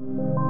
Bonjour,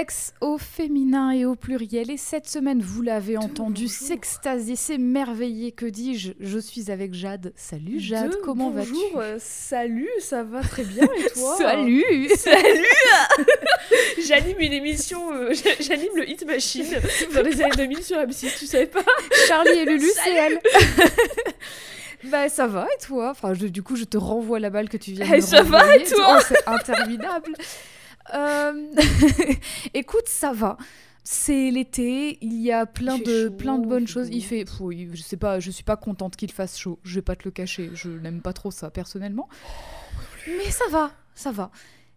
Codex au féminin et au pluriel. Et cette semaine, vous l'avez entendu, s'extasier, s'émerveiller, que dis-je? Je suis avec Jade. Salut Jade, De- comment vas-tu? bonjour, euh, Salut, ça va très bien et toi? Salut! Salut! J'anime une émission, euh, j'a- j'anime le Hit Machine dans les années 2000 sur M6, tu savais pas? Charlie et Lulu, c'est elle. Bah ça va et toi? Enfin je- du coup je te renvoie la balle que tu viens de Eh, me ça va, et toi? Oh, C'est interminable Euh, Écoute ça va c'est l'été, il y a plein de chaud, plein de bonnes choses. Il fait, pff, oui, je sais pas, je suis pas contente qu'il fasse chaud. Je vais pas te le cacher, je n'aime pas trop ça personnellement. Mais ça va, ça va.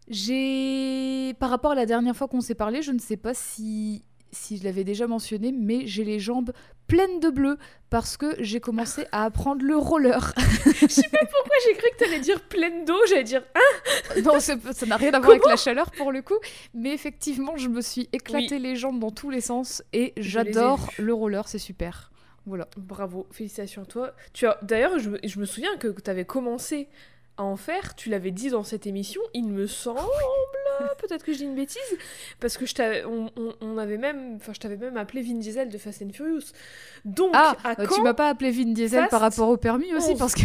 J'ai, par rapport à la dernière fois qu'on s'est parlé, je ne sais pas si si je l'avais déjà mentionné, mais j'ai les jambes pleines de bleu parce que j'ai commencé à apprendre le roller. Pourquoi j'ai cru que t'allais dire pleine d'eau J'allais dire ah non, ça n'a rien à voir avec la chaleur pour le coup, mais effectivement, je me suis éclaté les jambes dans tous les sens et j'adore le roller, c'est super. Voilà. Bravo, félicitations à toi. Tu as D'ailleurs, je, me- je me souviens que, tu avais commencé à en faire, tu l'avais dit dans cette émission, il me semble, peut-être que je dis une bêtise, parce que je t'avais- on, on- on avait même, enfin, je t'avais même appelé Vin Diesel de Fast and Furious. Donc, Ah, à euh, quand tu m'as pas appelé Vin Diesel Fast par rapport au permis aussi 11. parce que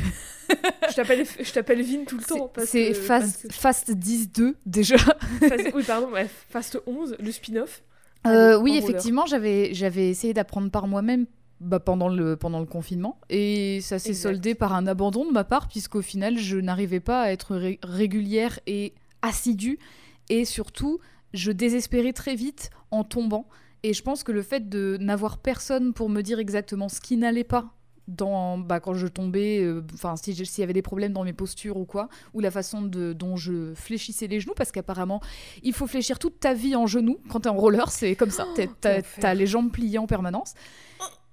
Je t'appelle, Vin tout le temps. c'est que- Fast, Fast 10-2 déjà. que- Fast- oui, pardon, ouais, Fast 11, le spin-off. Euh, oui, effectivement, j'avais j'avais essayé d'apprendre par moi-même bah, pendant, le, pendant le confinement. Et ça s'est soldé par un abandon de ma part puisqu'au final, je n'arrivais pas à être ré- régulière et assidue. Et surtout, je désespérais très vite en tombant. Et je pense que le fait de n'avoir personne pour me dire exactement ce qui n'allait pas dans, bah, quand je tombais, euh, enfin si s'il y avait des problèmes dans mes postures ou quoi, ou la façon de, dont je fléchissais les genoux, parce qu'apparemment il faut fléchir toute ta vie en genoux quand t'es en roller, c'est comme ça, t'es- t'as t'as les jambes pliées en permanence.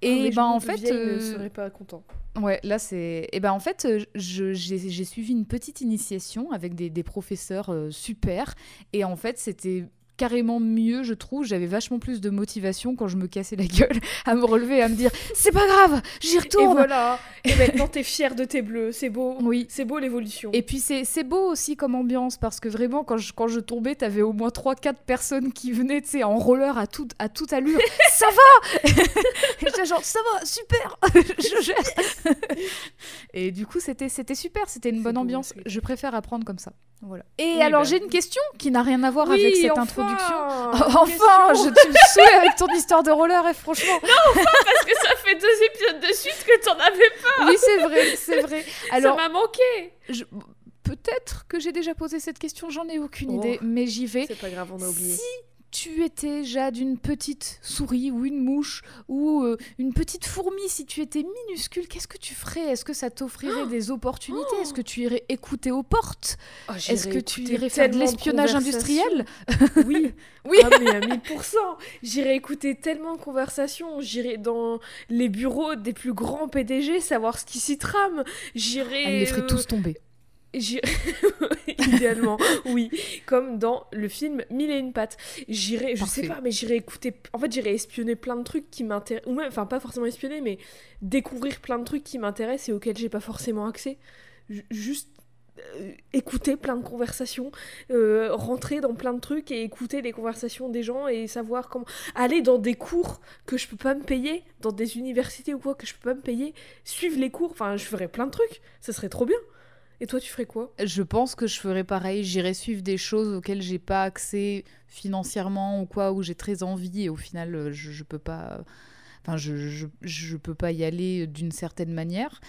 Et Et ben en fait, vieille ne euh, serait pas content. Ouais, là c'est. Et ben en fait, euh, je- j'ai j'ai suivi une petite initiation avec des, des professeurs euh, super. Et en fait, c'était carrément mieux, je trouve. J'avais vachement plus de motivation quand je me cassais la gueule à me relever et à me dire c'est pas grave, j'y Et retourne. voilà. Et maintenant, t'es fière de tes bleus. C'est beau. Oui. C'est beau l'évolution. Et puis c'est beau aussi comme ambiance parce que vraiment quand je, quand je tombais, t'avais au moins 3-4 personnes qui venaient tu sais, en roller à, tout, à toute allure. ça va Et genre ça va, super Je gère Et du coup c'était c'était super, c'était une bonne beau, ambiance. Je préfère apprendre comme ça. Voilà. Et Oui, alors bah. j'ai une question qui n'a rien à voir Oui, avec cette enfin, introduction. une enfin, je, tu me saoules avec ton histoire de roller et franchement. Parce que ça fait deux épisodes de suite que t'en avais pas. Oui, c'est vrai, c'est vrai. Alors, ça m'a manqué. je- peut-être que j'ai déjà posé cette question, j'en ai aucune Oh. idée, mais j'y vais. C'est pas grave, on a oublié. Si tu étais Jade une petite souris ou une mouche ou euh, une petite fourmi, si tu étais minuscule, qu'est-ce que tu ferais? Est-ce que ça t'offrirait des opportunités? Est-ce que tu irais écouter aux portes? Oh, Est-ce j'irais que tu irais faire de l'espionnage industriel? Oui. Oui. Ah, mais à 1000%. J'irai écouter tellement de conversations. J'irai dans les bureaux des plus grands PDG savoir ce qui s'y trame. J'irai. Elle les ferait euh, tous tomber. J'irai- Idéalement, oui. Comme dans le film Mille et une pattes. J'irai, je sais pas, mais j'irai écouter. En fait, j'irai espionner plein de trucs qui m'intéressent. Ou même, enfin, pas forcément espionner, mais découvrir plein de trucs qui m'intéressent et auxquels j'ai pas forcément accès. Ju- Juste. euh, écouter plein de conversations, euh, rentrer dans plein de trucs et écouter les conversations des gens et savoir comment aller dans des cours que je peux pas me payer, dans des universités ou quoi que je peux pas me payer, suivre les cours, enfin je ferais plein de trucs, ça serait trop bien. Et toi tu ferais quoi Je pense que je ferais pareil. J'irais suivre des choses auxquelles j'ai pas accès financièrement ou quoi, où j'ai très envie et au final, euh, je, je peux pas. Enfin, je, je, je peux pas y aller d'une certaine manière.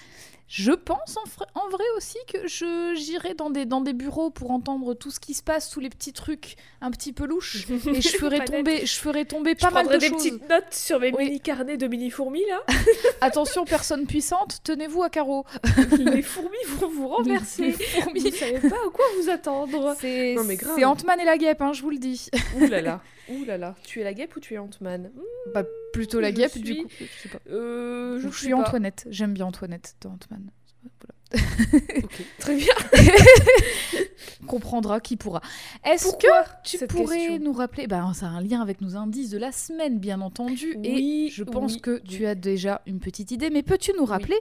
Je pense en, vrai aussi que je j'irai dans des, dans des bureaux pour entendre tout ce qui se passe, tous les petits trucs un petit peu louches. Et je ferai Pas tomber, je ferai tomber Je pas mal prendrai de des choses. petites notes sur mes Oui. mini carnets de mini fourmis là. Attention, personne puissante, tenez-vous à carreau. les fourmis vont vous renverser. Les fourmis. Vous savez pas à quoi vous attendre. C'est Ant-Man et la guêpe, hein, je vous le dis. Ouh là là. Ouh là là. Tu es la guepe ou tu es Ant-Man? Hmm, Bah, plutôt la guêpe, suis- du coup. Je sais pas. euh, Je, suis pas. Antoinette. J'aime bien Antoinette dans Ant-Man. Ok, Très bien. Comprendra qui pourra. Est-ce que Pourquoi tu pourrais question nous rappeler bah, Ça a un lien avec nos indices de la semaine, bien entendu. et Oui, je pense oui, que oui. tu as déjà une petite idée. Mais peux-tu nous rappeler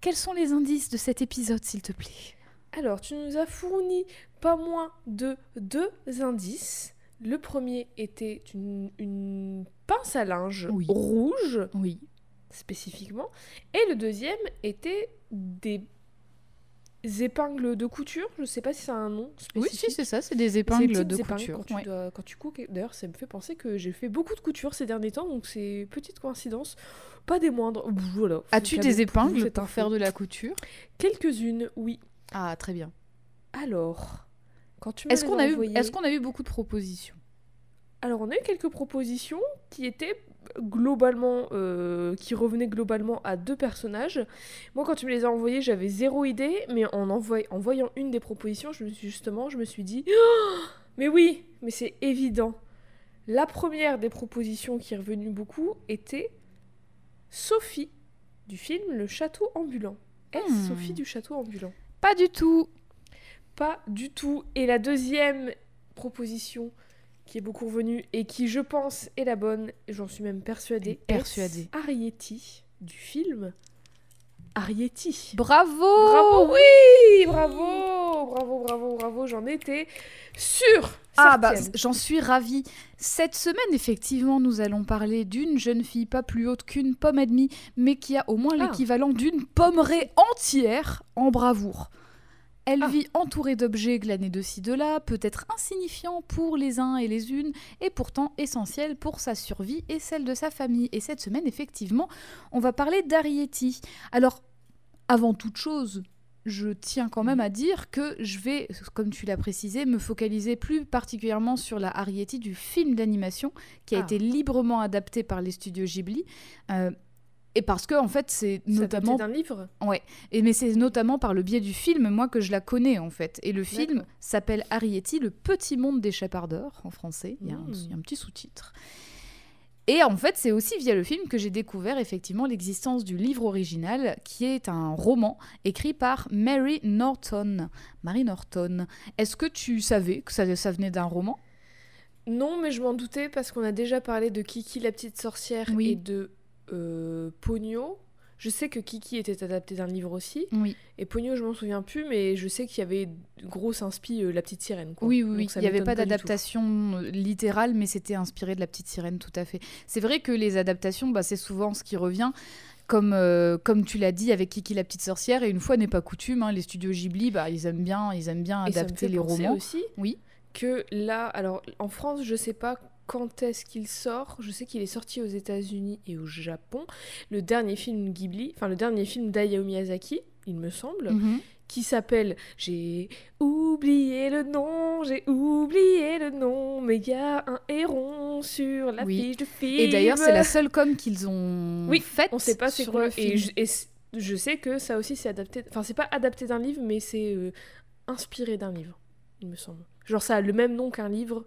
quels sont les indices de cet épisode, s'il te plaît? Alors, tu nous as fourni pas moins de deux indices. Le premier était une, une pince à linge Oui. rouge, Oui. spécifiquement. Et le deuxième était des épingles de couture. Je sais pas si ça a un nom Oui, spécifique. si, c'est ça. C'est des C'est les épingles de épingles couture. Quand tu, ouais. dois- quand tu coupes. D'ailleurs, ça me fait penser que j'ai fait beaucoup de couture ces derniers temps, donc c'est petite coïncidence. Pas des moindres. Voilà. As-tu des épingles pour faire de la couture? Quelques-unes, oui. Ah, très bien. Alors, Est-ce qu'on a, eu, envoyées- est-ce qu'on a eu beaucoup de propositions? Alors, on a eu quelques propositions qui étaient globalement, euh, qui revenaient globalement à deux personnages. Moi, quand tu me les as envoyées, j'avais zéro idée, mais en, envoy- en voyant une des propositions, je me suis justement, je me suis dit, Oh mais oui, mais c'est évident. La première des propositions qui est revenue beaucoup était Sophie du film Le Château ambulant. Est-ce Hmm. Sophie du Château ambulant? Pas du tout. Pas du tout. Et la deuxième proposition qui est beaucoup revenue et qui, je pense, est la bonne, j'en suis même persuadée, persuadée. est Arietti du film Arietti. Bravo Bravo, oui, bravo, bravo, bravo, bravo, j'en étais sûre. Ah bah j'en suis ravie. Cette semaine effectivement nous allons parler d'une jeune fille pas plus haute qu'une pomme et demie mais qui a au moins Ah. l'équivalent d'une pommerée entière en bravoure. Elle Ah. vit entourée d'objets glanés de ci de là, peut-être insignifiants pour les uns et les unes, et pourtant essentiels pour sa survie et celle de sa famille. Et cette semaine, effectivement, on va parler d'Arietti. Alors, avant toute chose, je tiens quand même à dire que je vais, comme tu l'as précisé, me focaliser plus particulièrement sur la Arietti du film d'animation qui a Ah. été librement adapté par les studios Ghibli. Euh, et parce que, en fait, c'est notamment d'un livre. et mais c'est notamment par le biais du film, moi, que je la connais en fait. Et le film s'appelle Arietti, le petit monde des chapardeurs en français. Il y a Mm. y a un petit sous-titre. Et en fait, c'est aussi via le film que j'ai découvert effectivement l'existence du livre original, qui est un roman écrit par Mary Norton. Mary Norton. Est-ce que tu savais que ça, ça venait d'un roman? Non, mais je m'en doutais parce qu'on a déjà parlé de Kiki la petite sorcière Oui. et de euh, Pogno. Je sais que Kiki était adapté d'un livre aussi. Oui, Et Pogno, je m'en souviens plus, mais je sais qu'il y avait grosse inspi euh, La Petite Sirène. Quoi. oui, oui. Il n'y avait pas d'adaptation euh, littérale, mais c'était inspiré de la petite sirène, tout à fait. C'est vrai que les adaptations, bah, c'est souvent ce qui revient. Comme, euh, comme tu l'as dit avec Kiki la petite sorcière, et une fois n'est pas coutume, hein, les studios Ghibli, bah, ils aiment bien, ils aiment bien Et ça me adapter fait les romans. aussi Oui. que là, alors en France, je sais pas quand est-ce qu'il sort? Je sais qu'il est sorti aux États-Unis et au Japon. Le dernier film Ghibli, enfin le dernier film d'Hayao Miyazaki, il me semble, Mhm. qui s'appelle J'ai oublié le nom, j'ai oublié le nom, mais il y a un héron sur la Oui. fiche de film. Et d'ailleurs, c'est la seule com qu'ils ont Oui, faite. On sait pas c'est sur quoi. le film. Et, je, et je sais que ça aussi c'est adapté. Enfin, c'est pas adapté d'un livre, mais c'est euh, inspiré d'un livre, il me semble. Genre, ça a le même nom qu'un livre,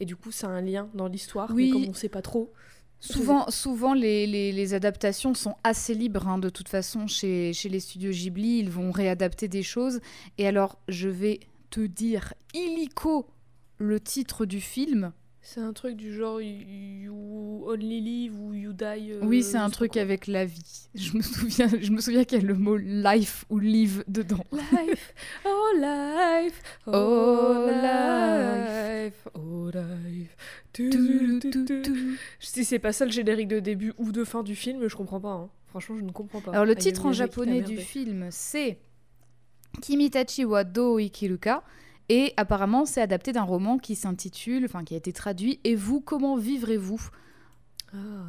et du coup, ça a un lien dans l'histoire. Oui. Mais comme on sait pas trop. Souvent, souvent les, les- les adaptations sont assez libres, hein, de toute façon, chez, chez les studios Ghibli, ils vont réadapter des choses. Et alors, je vais te dire illico le titre du film. C'est un truc du genre You Only Live ou You Die. euh, oui, c'est un truc avec la vie. Je me souviens, je me souviens qu'il y a le mot life ou live dedans. Life, oh life, oh, Oh, life, oh life. Tu, tu, tu, tu. Si c'est pas ça le générique de début ou de fin du film, je comprends pas. hein. Franchement, je ne comprends pas. Alors le Hayao titre en japonais du film, c'est Kimitachi wa do ikiruka. Et apparemment, c'est adapté d'un roman qui s'intitule, enfin qui a été traduit Et vous, comment vivrez-vous?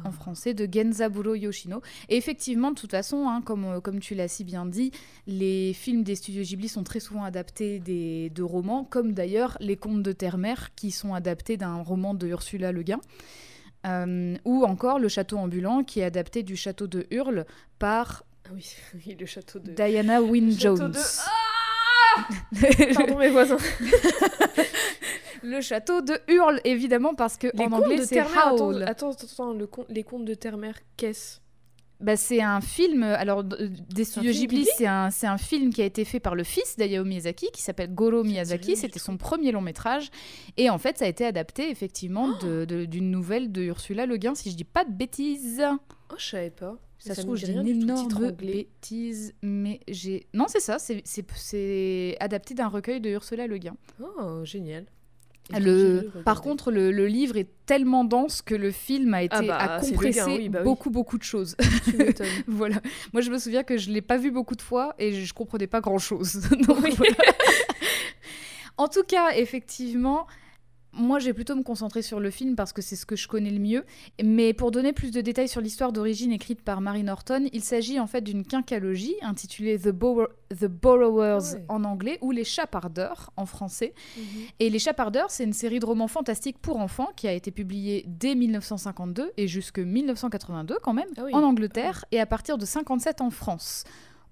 En français de Genzaburo Yoshino. Et effectivement, de toute façon, hein, comme, euh, comme tu l'as si bien dit, les films des studios Ghibli sont très souvent adaptés des, de romans, comme d'ailleurs les contes de Terre-Mère qui sont adaptés d'un roman de Ursula Le Guin. Euh, ou encore Le Château ambulant qui est adapté du Château de Hurle par Ah oui, oui, le château de. Diana Wynne Jones. de- Ah Pardon mes voisins. Le château de Hurle, évidemment, parce que Les en anglais c'est Howl. attends, attends, attends, le con- les contes de Terre-Mère, qu'est-ce? Bah, c'est un film, alors des studios Ghibli, c'est un, un film qui a été fait par le fils d'Hayao Miyazaki, qui s'appelle Goro Miyazaki. C'était son premier long métrage. Et en fait, ça a été adapté effectivement Oh d'une nouvelle de Ursula Le Guin, si je dis pas de bêtises. Oh, je savais pas. Ça, se me trouve, rien une énorme bêtise, mais j'ai. Non, c'est ça, c'est- adapté d'un recueil de Ursula Le Guin. Oh, génial. Et Le, par contre, le, le livre est tellement dense que le film a été Ah bah, a compressé oui, bah oui. beaucoup beaucoup de choses. tu voilà. Moi, je me souviens que je l'ai pas vu beaucoup de fois et je comprenais pas grand chose. Donc, en tout cas, effectivement. Moi, je vais plutôt me concentrer sur le film parce que c'est ce que je connais le mieux. Mais pour donner plus de détails sur l'histoire d'origine écrite par Mary Norton, il s'agit en fait d'une quinqualogie intitulée The, Borrow- The Borrowers Ouais. en anglais ou Les Chapardeurs en français. Mhm. Et Les Chapardeurs, c'est une série de romans fantastiques pour enfants qui a été publiée dès 1952 et jusque 1982 quand même Ah oui. en Angleterre et à partir de 57 en France.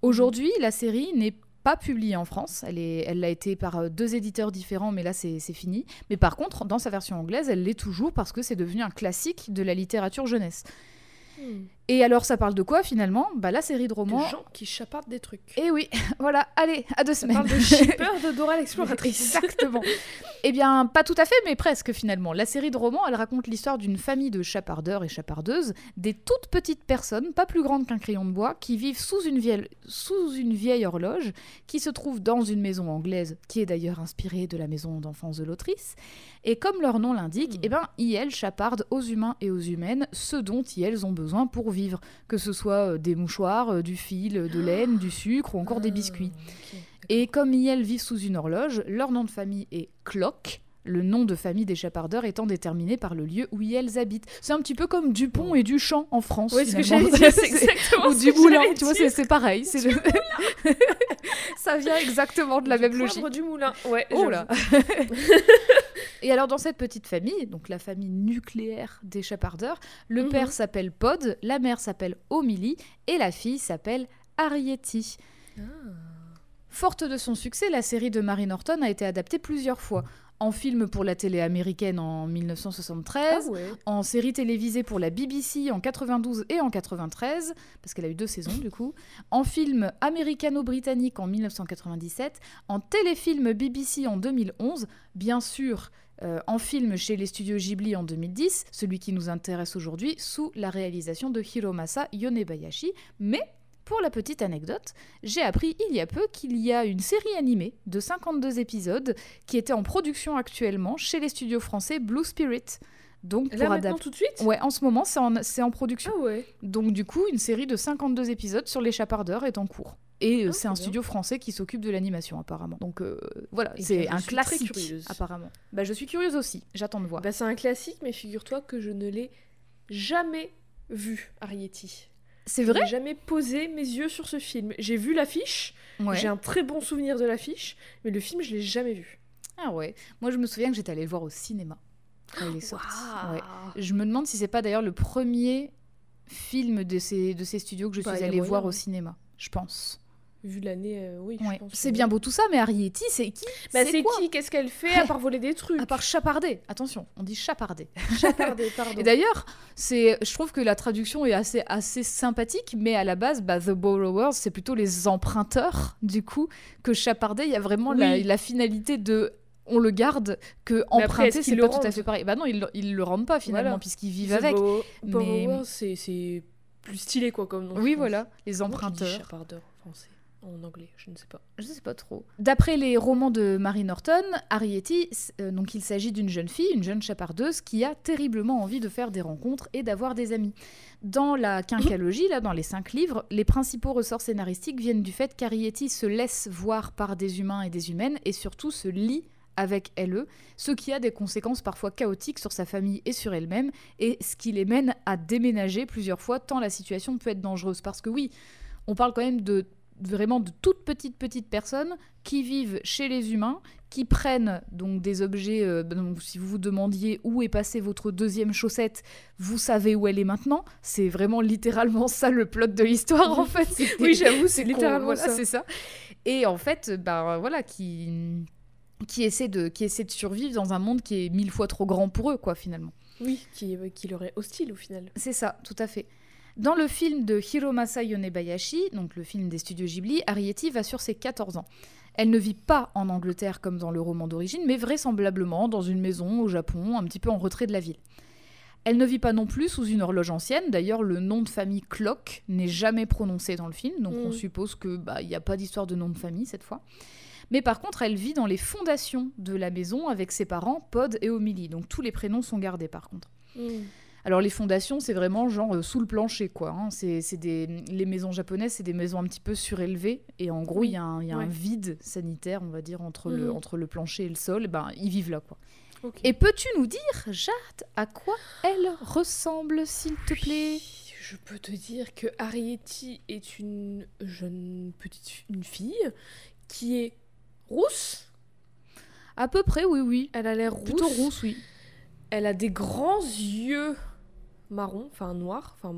Aujourd'hui, la série n'est pas publiée en France. Elle est- elle l'a été par euh, deux éditeurs différents, mais là c'est fini. Mais par contre, dans sa version anglaise, elle l'est toujours parce que c'est devenu un classique de la littérature jeunesse. Hmm. Et alors, ça parle de quoi finalement? Bah la série de Des romans. gens qui chapardent des trucs. Et oui, voilà. Allez, à deux Ça semaines. parle de shipper de Dora l'exploratrice. Exactement. eh bien, pas tout à fait, mais presque finalement. La série de romans, elle raconte l'histoire d'une famille de chapardeurs et chapardeuses, des toutes petites personnes, pas plus grandes qu'un crayon de bois, qui vivent sous une, vieille, sous une vieille horloge, qui se trouve dans une maison anglaise, qui est d'ailleurs inspirée de la maison d'enfance de l'autrice. Et comme leur nom l'indique, Hmm. eh ben, IL chaparde aux humains et aux humaines ce dont IL ont besoin pour vivre, que ce soit euh, des mouchoirs, euh, du fil, de laine, du sucre ou encore des biscuits. Ah, ok. Et comme IL vivent sous une horloge, leur nom de famille est Clock, le nom de famille des chapardeurs étant déterminé par le lieu où ils habitent. C'est un petit peu comme Dupont et Duchamp en France. Ouais, ce que j'allais dire, c'est exactement Ou ce du que moulin, j'allais tu vois, c'est pareil. c'est le- Ça vient exactement de la Du même logique. du moulin. Ouais, Oh là Et alors dans cette petite famille, donc la famille nucléaire des chapardeurs, le Mhm. père s'appelle Pod, la mère s'appelle Omili et la fille s'appelle Arietti. Ah. Forte de son succès, la série de Mary Norton a été adaptée plusieurs fois. En film pour la télé américaine en 1973, Ah ouais. en série télévisée pour la BBC en 92 et en 93, parce qu'elle a eu deux saisons du coup, en film américano-britannique en 1997, en téléfilm BBC en 2011, bien sûr euh, en film chez les studios Ghibli en 2010, celui qui nous intéresse aujourd'hui, sous la réalisation de Hiromasa Yonebayashi, mais pour la petite anecdote, j'ai appris il y a peu qu'il y a une série animée de 52 épisodes qui était en production actuellement chez les studios français Blue Spirit. Donc Là pour maintenant adapter. tout de suite? Ouais, en ce moment, c'est en, en production. Ah ouais. Donc du coup, une série de 52 épisodes sur les chapardeurs est en cours. Et euh, Ah, c'est un bien. studio français qui s'occupe de l'animation apparemment. Donc euh, voilà, c'est un classique apparemment. Bah je suis curieuse aussi, j'attends de voir. Bah, c'est un classique, mais figure-toi que je ne l'ai jamais vu, Arietti. c'est Je vrai n'ai jamais posé mes yeux sur ce film. J'ai vu l'affiche, Ouais. j'ai un très bon souvenir de l'affiche, mais le film, je l'ai jamais vu. Ah ouais. Moi je me souviens que j'étais allée le voir au cinéma quand il est sorti. Ouais. Je me demande si c'est pas d'ailleurs le premier film de ces, de ces studios que je Bah, suis allée voir au cinéma. Je pense. Vu l'année, euh, oui, Ouais. C'est bien beau tout ça, mais Arietti, c'est qui Bah, c'est qui Qu'est-ce qu'elle fait Ouais. à part voler des trucs À part chaparder. Attention, on dit chaparder. Chapardé, pardon. Et d'ailleurs, c'est, je trouve que la traduction est assez, assez sympathique, mais à la base, bah, The Borrowers, c'est plutôt les emprunteurs, du coup, que chaparder, il y a vraiment la, Oui. la finalité de on le garde, que Mais emprunter, c'est pas tout à fait pareil. Bah non, ils, ils le rendent pas finalement, Voilà. puisqu'ils vivent The avec. Borrow- mais- c'est- c'est plus stylé, quoi, comme nom. Oui, voilà, les emprunteurs. chapardeur en français? En anglais, je ne sais pas. Je sais pas trop. D'après les romans de Mary Norton, Arietti, euh, donc il s'agit d'une jeune fille, une jeune chapardeuse qui a terriblement envie de faire des rencontres et d'avoir des amis. Dans la quinqualogie, là, dans les cinq livres, les principaux ressorts scénaristiques viennent du fait qu'Arietti se laisse voir par des humains et des humaines et surtout se lie avec LE, ce qui a des conséquences parfois chaotiques sur sa famille et sur elle-même, et ce qui les mène à déménager plusieurs fois tant la situation peut être dangereuse. Parce que oui, on parle quand même de vraiment de toutes petites petites personnes qui vivent chez les humains, qui prennent donc des objets. euh, donc, si vous vous demandiez où est passée votre deuxième chaussette, vous savez où elle est maintenant. C'est vraiment littéralement ça le plot de l'histoire en fait. Oui, j'avoue, c'est littéralement voilà, ça. C'est ça. Et en fait, bah voilà, qui qui essaie de qui essaie de survivre dans un monde qui est mille fois trop grand pour eux quoi finalement. Oui, qui, euh, qui leur est hostile au final. C'est ça, tout à fait. Dans le film de Hiromasa Yonebayashi, donc le film des studios Ghibli, Arieti va sur ses 14 ans. Elle ne vit pas en Angleterre comme dans le roman d'origine, mais vraisemblablement dans une maison au Japon, un petit peu en retrait de la ville. Elle ne vit pas non plus sous une horloge ancienne, d'ailleurs le nom de famille Clock n'est jamais prononcé dans le film, donc Mm. on suppose que bah, il n'y a pas d'histoire de nom de famille cette fois. Mais par contre, elle vit dans les fondations de la maison avec ses parents, Pod et Omili, donc tous les prénoms sont gardés par contre. Alors les fondations, c'est vraiment genre euh, sous le plancher, quoi. hein. C'est des les maisons japonaises, c'est des maisons un petit peu surélevées et en gros il y a, un, y a un vide sanitaire, on va dire, entre le Mhm. entre le plancher et le sol. Et ben ils vivent là, quoi. Et peux-tu nous dire, Jade, à quoi elle ressemble, s'il te plaît? Je peux te dire que Arieti est une jeune petite une fille qui est rousse. À peu près, oui, oui. Elle a l'air rousse. Plutôt rousse, oui. Elle a des grands yeux marrons, enfin noirs. Enfin,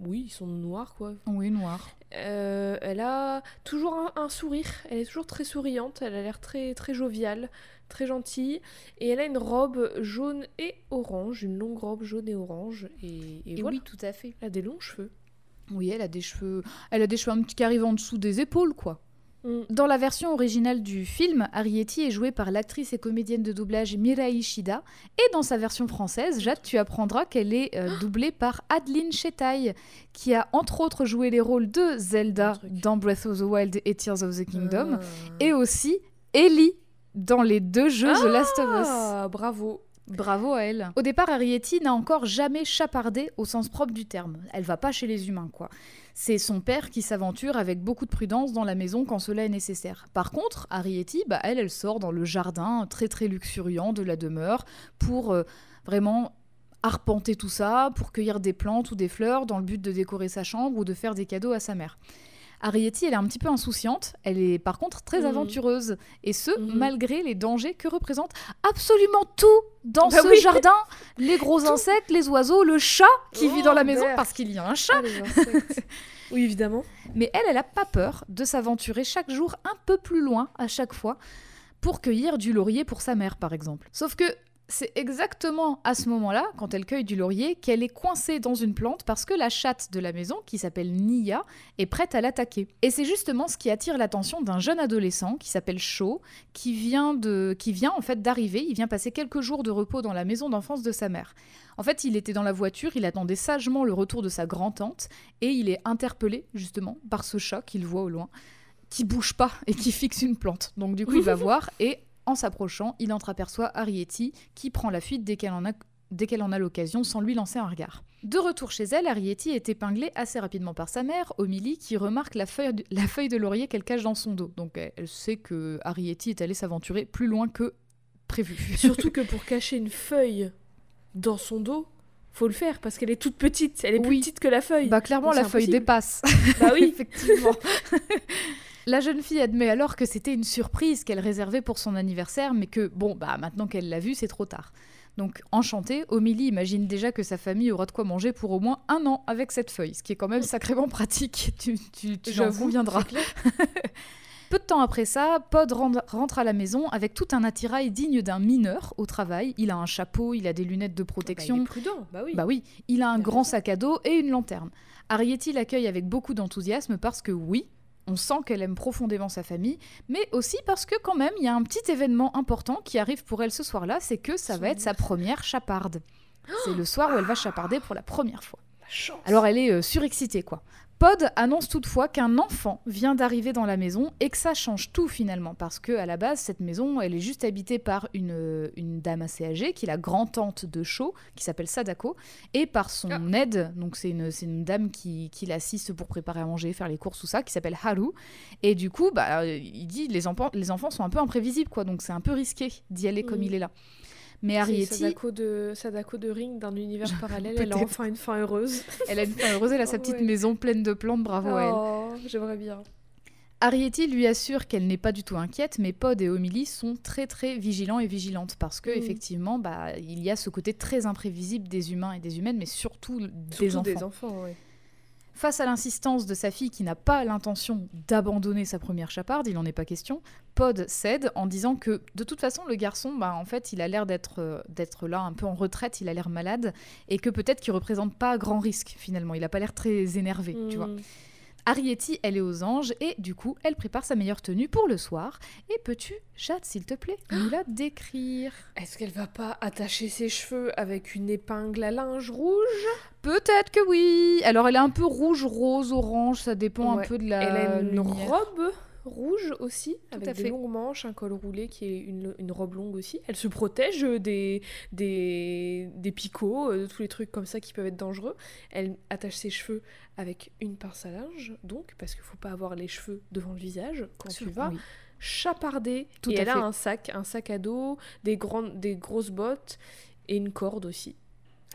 oui, ils sont noirs quoi. Oui, noir. Euh, elle a toujours un, un sourire. Elle est toujours très souriante. Elle a l'air très très joviale, très gentille. Et elle a une robe jaune et orange, une longue robe jaune et orange. Et, et Et voilà. oui, tout à fait. Elle a des longs cheveux. Oui, elle a des cheveux, elle a des cheveux un petit qui arrivent en dessous des épaules, quoi. Mm. Dans la version originale du film, Arieti est jouée par l'actrice et comédienne de doublage Mirai Shida. Et dans sa version française, Jade, tu apprendras qu'elle est euh, doublée par Adeline Chetaille, qui a entre autres joué les rôles de Zelda dans Breath of the Wild et Tears of the Kingdom, Ah. et aussi Ellie dans les deux jeux The Last of Us. Ah, bravo. Bravo à elle. Au départ, Arieti n'a encore jamais chapardé au sens propre du terme. Elle va pas chez les humains, quoi. C'est son père qui s'aventure avec beaucoup de prudence dans la maison quand cela est nécessaire. Par contre, Arieti, bah, elle, elle sort dans le jardin très très luxuriant de la demeure pour euh, vraiment arpenter tout ça, pour cueillir des plantes ou des fleurs dans le but de décorer sa chambre ou de faire des cadeaux à sa mère. Arieti, elle est un petit peu insouciante, elle est par contre très Mhm. aventureuse, et ce, Mhm. malgré les dangers que représente absolument tout dans Bah ce oui. jardin. Les gros insectes, les oiseaux, le chat qui vit Oh, dans la maison, merde. parce qu'il y a un chat. Ah. oui, évidemment. Mais elle, elle a pas peur de s'aventurer chaque jour un peu plus loin à chaque fois pour cueillir du laurier pour sa mère, par exemple. Sauf que c'est exactement à ce moment-là, quand elle cueille du laurier, qu'elle est coincée dans une plante parce que la chatte de la maison, qui s'appelle Nia, est prête à l'attaquer. Et c'est justement ce qui attire l'attention d'un jeune adolescent qui s'appelle Sho, qui vient de, qui vient en fait d'arriver. Il vient passer quelques jours de repos dans la maison d'enfance de sa mère. En fait, il était dans la voiture, il attendait sagement le retour de sa grand-tante et il est interpellé justement par ce chat qu'il voit au loin, qui bouge pas et qui fixe une plante. Donc du coup, il va voir et en s'approchant, il entreaperçoit Arieti qui prend la fuite dès qu'elle en a dès qu'elle en a l'occasion sans lui lancer un regard. De retour chez elle, Arieti est épinglée assez rapidement par sa mère, Omili, qui remarque la feuille de, la feuille de laurier qu'elle cache dans son dos. Donc elle, sait que Arieti est allée s'aventurer plus loin que prévu. Surtout que pour cacher une feuille dans son dos, faut le faire parce qu'elle est toute petite. Elle est plus petite que la feuille. Bah clairement, Donc, la feuille dépasse. Bah oui. effectivement. La jeune fille admet alors que c'était une surprise qu'elle réservait pour son anniversaire, mais que, bon, bah maintenant qu'elle l'a vu, c'est trop tard. Donc, enchantée, Omélie imagine déjà que sa famille aura de quoi manger pour au moins un an avec cette feuille, ce qui est quand même sacrément pratique, tu, tu, tu conviendras. Peu de temps après ça, Pod ren- rentre à la maison avec tout un attirail digne d'un mineur au travail. Il a un chapeau, il a des lunettes de Bah, il protection. est prudent. Bah oui. Bah oui, il a un grand sac à dos et une lanterne. Arieti l'accueille avec beaucoup d'enthousiasme parce que oui, on sent qu'elle aime profondément sa famille, mais aussi parce que quand même, il y a un petit événement important qui arrive pour elle ce soir-là, c'est que ça va être sa première chaparde. C'est le soir où elle va chaparder pour la première fois. Alors elle est euh, surexcitée quoi. Pod annonce toutefois qu'un enfant vient d'arriver dans la maison et que ça change tout finalement parce que à la base cette maison elle est juste habitée par une, une dame assez âgée qui est la grand-tante de Sho qui s'appelle Sadako et par son Ah. aide donc c'est une, c'est une dame qui, qui l'assiste pour préparer à manger faire les courses tout ça qui s'appelle Haru et du coup bah euh, il dit les enfants les enfants sont un peu imprévisibles quoi donc c'est un peu risqué d'y aller comme Mhm. il est là mais Harrieti Sadako de, Sadako de Ring d'un univers parallèle, elle a enfin une fin heureuse. elle a une fin heureuse elle a sa Oh, petite ouais. maison pleine de plantes bravo à elle Oh, j'aimerais bien. Harrieti lui assure qu'elle n'est pas du tout inquiète, mais Pod et Omili sont très très vigilants et vigilantes parce que Mhm. effectivement, bah, il y a ce côté très imprévisible des humains et des humaines, mais surtout des Surtout enfants. des enfants, ouais. Face à l'insistance de sa fille qui n'a pas l'intention d'abandonner sa première chaparde, il n'en est pas question, Pod cède en disant que de toute façon le garçon, bah, en fait, il a l'air d'être euh, d'être là un peu en retraite, il a l'air malade, et que peut-être qu'il représente pas grand risque finalement, il n'a pas l'air très énervé, tu vois. Harrieti, elle est aux anges et du coup, elle prépare sa meilleure tenue pour le soir. Et peux-tu, Jade, s'il te plaît, nous la décrire? Est-ce qu'elle va pas attacher ses cheveux avec une épingle à linge rouge? Peut-être que oui. Alors, elle est un peu rouge, rose, orange, ça dépend Ouais. un peu de la Elle a une lumière. robe? Rouge aussi, Tout avec des fait. longues manches, un col roulé qui est une, une robe longue aussi. Elle se protège des, des, des picots, euh, de tous les trucs comme ça qui peuvent être dangereux. Elle attache ses cheveux avec une pince à linge, donc, parce qu'il faut pas avoir les cheveux devant le visage quand tu vas. Oui. Chapardée. Tout et à elle a un sac, un sac à dos, des, grandes, des grosses bottes et une corde aussi.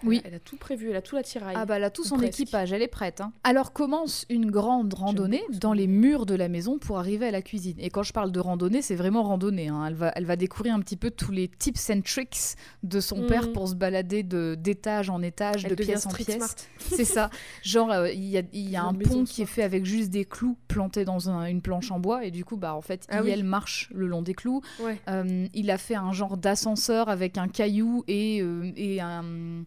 Elle Oui. a- Elle a tout prévu, elle a tout l'attirail. Ah bah elle a tout son Presque. équipage, elle est prête. hein. Alors commence une grande randonnée dans les murs de la maison pour arriver à la cuisine. Et quand je parle de randonnée, c'est vraiment randonnée. hein. Elle, va, elle va découvrir un petit peu tous les tips and tricks de son père pour se balader de- d'étage en étage, Elle de pièce en pièce. C'est ça. Genre, euh, il y a, il y a La un pont qui est fait avec juste des clous plantés dans un- une planche en bois. Et du coup, bah, en fait, Ah il oui. elle marche le long des clous. Ouais. Euh, il a fait un genre d'ascenseur avec un caillou et, euh, et un-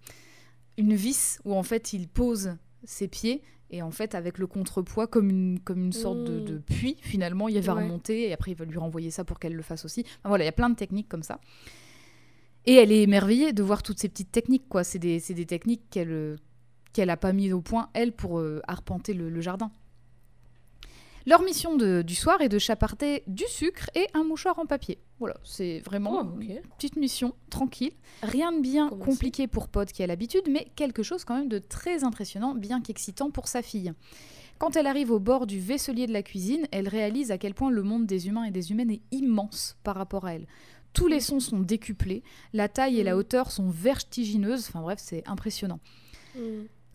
une vis où en fait il pose ses pieds. Et en fait, avec le contrepoids, comme une, comme une sorte de, de puits, finalement, il va Ouais. remonter et après il va lui renvoyer ça pour qu'elle le fasse aussi. Enfin, voilà, il y a plein de techniques comme ça. Et elle est émerveillée de voir toutes ces petites techniques, quoi. C'est des, des techniques qu'elle euh, qu'elle a pas mis au point, elle, pour euh, arpenter le, le jardin. Leur mission de- du soir est de chaparder du sucre et un mouchoir en papier. Voilà, c'est vraiment Oh, une petite mission, tranquille. Rien de bien compliqué pour Pod qui a l'habitude, mais quelque chose quand même de très impressionnant, bien qu'excitant pour sa fille. Quand elle arrive au bord du vaisselier de la cuisine, elle réalise à quel point le monde des humains et des humaines est immense par rapport à elle. Tous les sons sont décuplés, la taille et la Mm. hauteur sont vertigineuses, enfin bref, c'est impressionnant. Mm.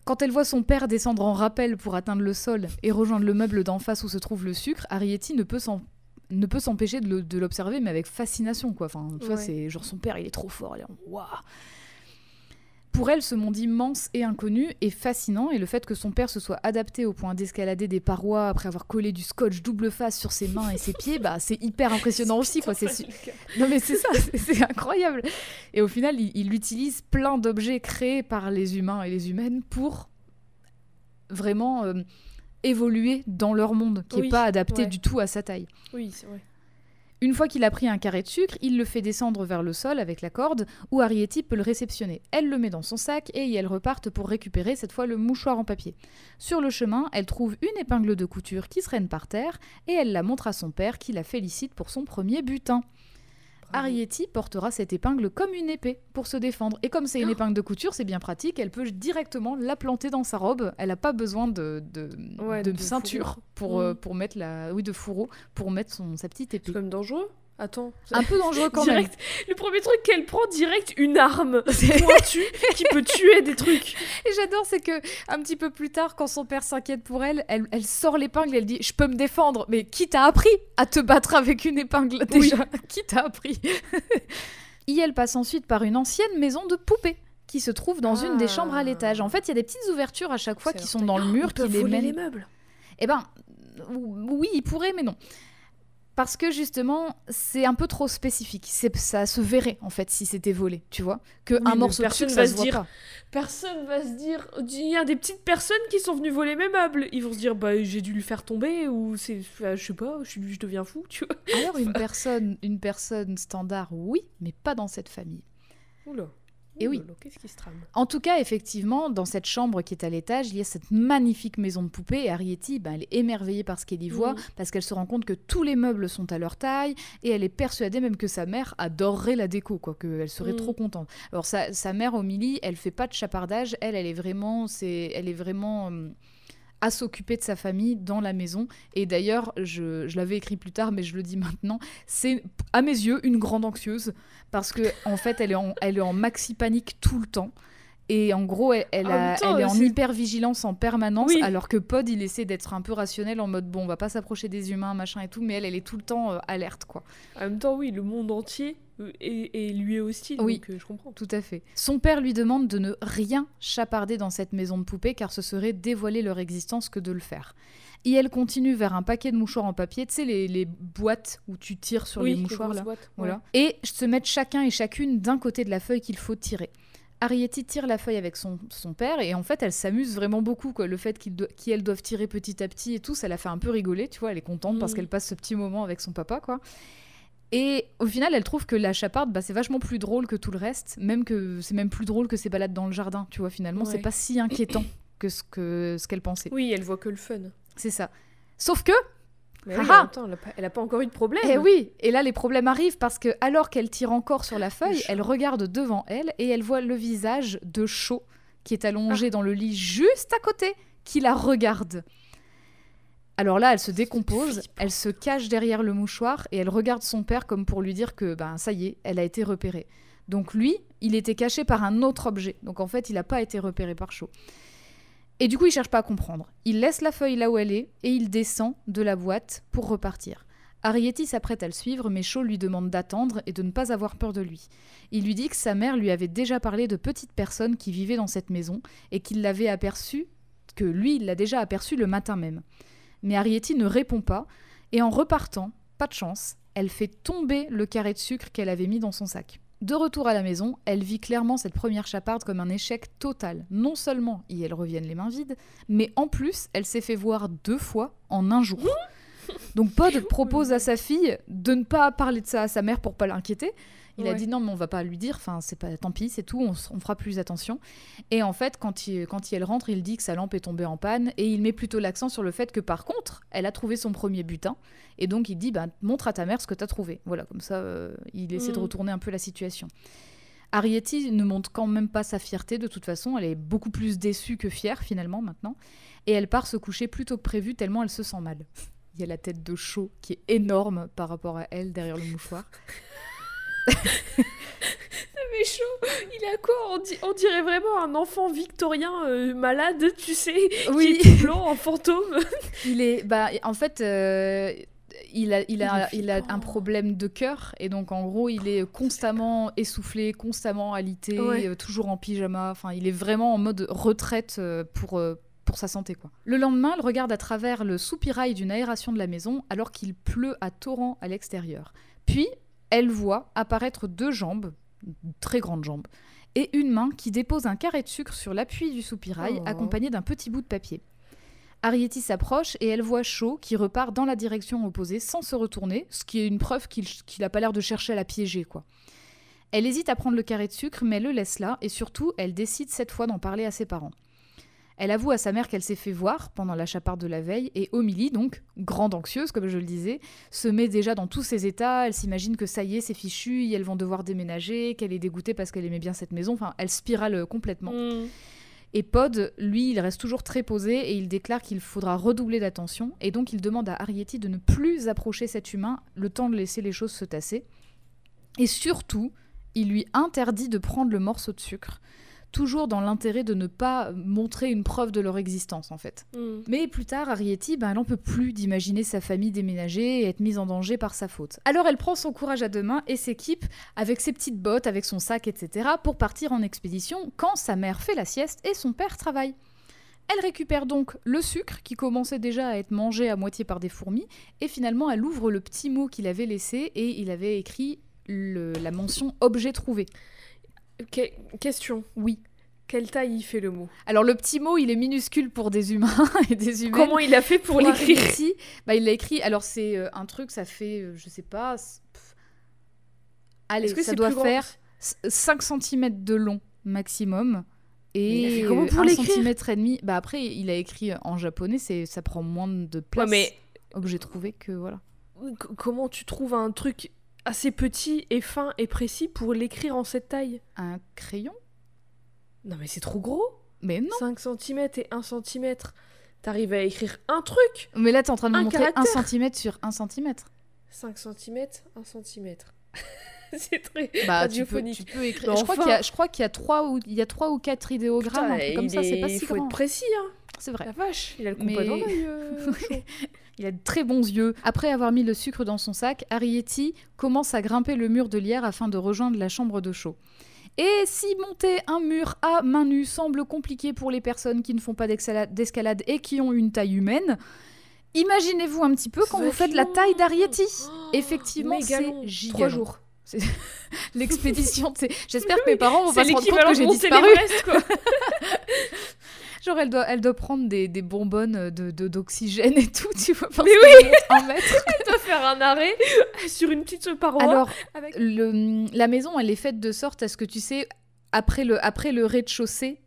Quand elle voit son père descendre en rappel pour atteindre le sol et rejoindre le meuble d'en face où se trouve le sucre, Harrieti ne peut s'en- ne peut s'empêcher de l'observer, mais avec fascination, quoi. Enfin, tu vois, c'est genre son père, il est trop fort, elle est en waouh. Pour elle, ce monde immense et inconnu est fascinant, et le fait que son père se soit adapté au point d'escalader des parois après avoir collé du scotch double face sur ses mains et ses pieds, bah c'est hyper impressionnant aussi, quoi. C'est su- non mais c'est ça, c'est- incroyable. Et au final, il, il utilise plein d'objets créés par les humains et les humaines pour vraiment euh, évoluer dans leur monde, qui n'est Oui, pas adapté ouais. du tout à sa taille. Oui, c'est vrai. Une fois qu'il a pris un carré de sucre, il le fait descendre vers le sol avec la corde, où Harrieti peut le réceptionner. Elle le met dans son sac et elles repartent pour récupérer cette fois le mouchoir en papier. Sur le chemin, elle trouve une épingle de couture qui traîne par terre et elle la montre à son père qui la félicite pour son premier butin. Arieti portera cette épingle comme une épée pour se défendre. Et comme c'est une Oh épingle de couture, c'est bien pratique, elle peut directement la planter dans sa robe. Elle n'a pas besoin de, de, Ouais, de de ceinture fourreau. pour, euh, Mm. pour mettre la. Oui, de fourreau, pour mettre son, sa petite C'est épée. quand même dangereux. Attends. Un peu dangereux quand même. Direct, Le premier truc qu'elle prend direct, une arme pointue qui peut tuer des trucs. Et j'adore, c'est que un petit peu plus tard, quand son père s'inquiète pour elle, elle, elle sort l'épingle et elle dit Je peux me défendre. Mais qui t'a appris à te battre avec une épingle déjà? Qui t'a appris? Et elle passe ensuite par une ancienne maison de poupées qui se trouve dans une des Ah. chambres à l'étage. En fait, il y a des petites ouvertures à chaque fois qui sont dans le mur qui les mènent. les meubles. Eh ben, oui, il pourrait, mais non. Parce que justement, c'est un peu trop spécifique. C'est, ça se verrait en fait si c'était volé, tu vois. Que Oui, un morceau de personne sucre, va ça se se voit dire, pas. Personne va se dire. Il y a des petites personnes qui sont venues voler mes meubles. Ils vont se dire, bah j'ai dû lui faire tomber ou c'est. enfin, je sais pas, je deviens fou, tu vois. Alors une personne, une personne standard, oui, mais pas dans cette famille. Oula. Et Oh oui. Qu'est-ce qui se trame? En tout cas, effectivement, dans cette chambre qui est à l'étage, il y a cette magnifique maison de poupée. Et Arietti, ben, elle est émerveillée par ce qu'elle y voit, Mhm. parce qu'elle se rend compte que tous les meubles sont à leur taille, et elle est persuadée même que sa mère adorerait la déco, quoi, qu'elle serait Mhm. trop contente. Alors sa, sa mère, Omilie, elle fait pas de chapardage, elle, elle est vraiment, c'est, elle est vraiment hum, à s'occuper de sa famille dans la maison. Et d'ailleurs, je, je l'avais écrit plus tard, mais je le dis maintenant, c'est à mes yeux une grande anxieuse parce que en fait, elle est elle est en maxi panique tout le temps. Et en gros, elle, elle En a- même temps, elle est en c'est- hyper vigilance en permanence, Oui. alors que Pod, il essaie d'être un peu rationnel en mode bon, on va pas s'approcher des humains, machin et tout, mais elle, elle est tout le temps euh, alerte, quoi. En même temps, oui, le monde entier euh, est, est lui est hostile, Oui. donc euh, je comprends. Tout à fait. Son père lui demande de ne rien chaparder dans cette maison de poupée car ce serait dévoiler leur existence que de le faire. Et elle continue vers un paquet de mouchoirs en papier, tu sais, les, les boîtes où tu tires sur oui, les mouchoirs grosses là. boîtes, Voilà. Et se mettent chacun et chacune d'un côté de la feuille qu'il faut tirer. Arietti tire la feuille avec son, son père et en fait elle s'amuse vraiment beaucoup quoi. Le fait qu'ils do- doivent tirer petit à petit et tout, ça la fait un peu rigoler, tu vois. Elle est contente parce Mhm. qu'elle passe ce petit moment avec son papa quoi. Et au final, elle trouve que la chaparde, bah, c'est vachement plus drôle que tout le reste, même que c'est même plus drôle que ses balades dans le jardin, tu vois. Finalement, c'est pas si inquiétant que ce que ce qu'elle pensait. Oui, elle voit que le fun. C'est ça. Sauf que Mais oui, Ah elle a pas, encore eu de problème. Eh oui, et là les problèmes arrivent parce que alors qu'elle tire encore sur la feuille, elle regarde devant elle et elle voit le visage de Cho qui est allongé dans le lit juste à côté, qui la regarde. Alors là, elle se décompose, elle se cache derrière le mouchoir et elle regarde son père comme pour lui dire que ben ça y est, elle a été repérée. Donc lui, il était caché par un autre objet. Donc en fait, il n'a pas été repéré par Cho. Et du coup, il cherche pas à comprendre. Il laisse la feuille là où elle est et il descend de la boîte pour repartir. Arietti s'apprête à le suivre, mais Shaw lui demande d'attendre et de ne pas avoir peur de lui. Il lui dit que sa mère lui avait déjà parlé de petites personnes qui vivaient dans cette maison et qu'il l'avait aperçu, que lui, l'a déjà aperçu le matin même. Mais Arietti ne répond pas, et en repartant, pas de chance, elle fait tomber le carré de sucre qu'elle avait mis dans son sac. De retour à la maison, elle vit clairement cette première chaparde comme un échec total. Non seulement y elles reviennent les mains vides, mais en plus, elle s'est fait voir deux fois en un jour. Donc Pod propose à sa fille de ne pas parler de ça à sa mère pour pas l'inquiéter. Il a dit non mais on va pas lui dire, enfin c'est pas tant pis, c'est tout, on fera plus attention. Et en fait quand il, quand il- elle rentre, il dit que sa lampe est tombée en panne et il met plutôt l'accent sur le fait que par contre, elle a trouvé son premier butin et donc il dit bah, montre à ta mère ce que tu as trouvé. Voilà, comme ça euh, il essaie de Mm. retourner un peu la situation. Arietti ne montre quand même pas sa fierté de toute façon, elle est beaucoup plus déçue que fière finalement maintenant et elle part se coucher plus tôt que prévu tellement elle se sent mal. Il y a la tête de chaud qui est énorme par rapport à elle derrière le mouchoir. Mais chaud, il a quoi on, di- on dirait vraiment un enfant victorien euh, malade, tu sais, Oui. qui est tout blanc en fantôme. Il est, bah, en fait, euh, il a, il a, Il a un problème de cœur et donc en gros, il est constamment essoufflé, constamment alité, Ouais. euh, toujours en pyjama. Enfin, il est vraiment en mode retraite pour. pour sa santé quoi. Le lendemain, elle regarde à travers le soupirail d'une aération de la maison alors qu'il pleut à torrent à l'extérieur. Puis, elle voit apparaître deux jambes, très grandes jambes, et une main qui dépose un carré de sucre sur l'appui du soupirail Oh. accompagné d'un petit bout de papier. Arietti s'approche et elle voit Shaw qui repart dans la direction opposée sans se retourner, ce qui est une preuve qu'il qu'il a pas l'air de chercher à la piéger, quoi. Elle hésite à prendre le carré de sucre, mais elle le laisse là, et surtout, elle décide cette fois d'en parler à ses parents. Elle avoue à sa mère qu'elle s'est fait voir pendant la chaparde de la veille, et Omilie, donc, grande anxieuse, comme je le disais, se met déjà dans tous ses états, elle s'imagine que ça y est, c'est fichu, et elles vont devoir déménager, qu'elle est dégoûtée parce qu'elle aimait bien cette maison, enfin, elle spirale complètement. Mm. Et Pod, lui, il reste toujours très posé et il déclare qu'il faudra redoubler d'attention. Et donc, il demande à Arietti de ne plus approcher cet humain, le temps de laisser les choses se tasser. Et surtout, il lui interdit de prendre le morceau de sucre, toujours dans l'intérêt de ne pas montrer une preuve de leur existence, en fait. Mm. Mais plus tard, Arietti, ben, elle n'en peut plus d'imaginer sa famille déménager et être mise en danger par sa faute. Alors elle prend son courage à deux mains et s'équipe avec ses petites bottes, avec son sac, etc. pour partir en expédition quand sa mère fait la sieste et son père travaille. Elle récupère donc le sucre qui commençait déjà à être mangé à moitié par des fourmis et finalement elle ouvre le petit mot qu'il avait laissé et il avait écrit le- la mention objet trouvé. Que- question. Oui. Quelle taille il fait le mot? Alors le petit mot il est minuscule pour des humains et des humaines. Comment il a fait pour, pour l'écrire? Arietti, bah, il l'a écrit. Alors, c'est euh, un truc, ça fait, euh, je sais pas. pff. Allez, Est-ce que ça doit faire 5 cm de long maximum. Et comment pour un l'écrire? centimètre et demi. Bah après, il a écrit en japonais, c'est ça prend moins de place. Ouais, mais Donc j'ai trouvé que voilà. c- comment tu trouves un truc assez petit et fin et précis pour l'écrire en cette taille Un crayon? Non mais c'est trop gros Mais non. 5 cm et 1 cm. T'arrives à écrire un truc Mais là, t'es en train de me Un montrer un caractère. centimètre sur un centimètre. 5 cm, 1 cm. c'est très Bah, tu peux, radiophonique. tu peux écrire. Mais je, crois enfin. qu'il y a, je crois qu'il y a trois ou il y a trois ou quatre idéogrammes, un Putain, truc comme il ça. C'est pas si faut grand. être précis, hein. C'est vrai. La vache, il a le compas Mais- dans l'œil. euh. Il a de très bons yeux. Après avoir mis le sucre dans son sac, Arietti commence à grimper le mur de lierre afin de rejoindre la chambre de chaud. Et si monter un mur à main nue semble compliqué pour les personnes qui ne font pas d'escalade et qui ont une taille humaine, imaginez-vous un petit peu quand vous faites la taille d'Arietti. Oh, Effectivement, c'est Trois jours. L'expédition, j'espère que mes parents vont pas se rendre compte que j'ai disparu. Quoi. Genre, elle doit, elle doit prendre des, des bonbonnes de- de- d'oxygène et tout, tu vois, parce Mais un mètre. Elle doit faire un arrêt sur une petite paroi. Alors, avec... le, la maison, elle est faite de sorte à ce que tu sais, après le, après le rez-de-chaussée,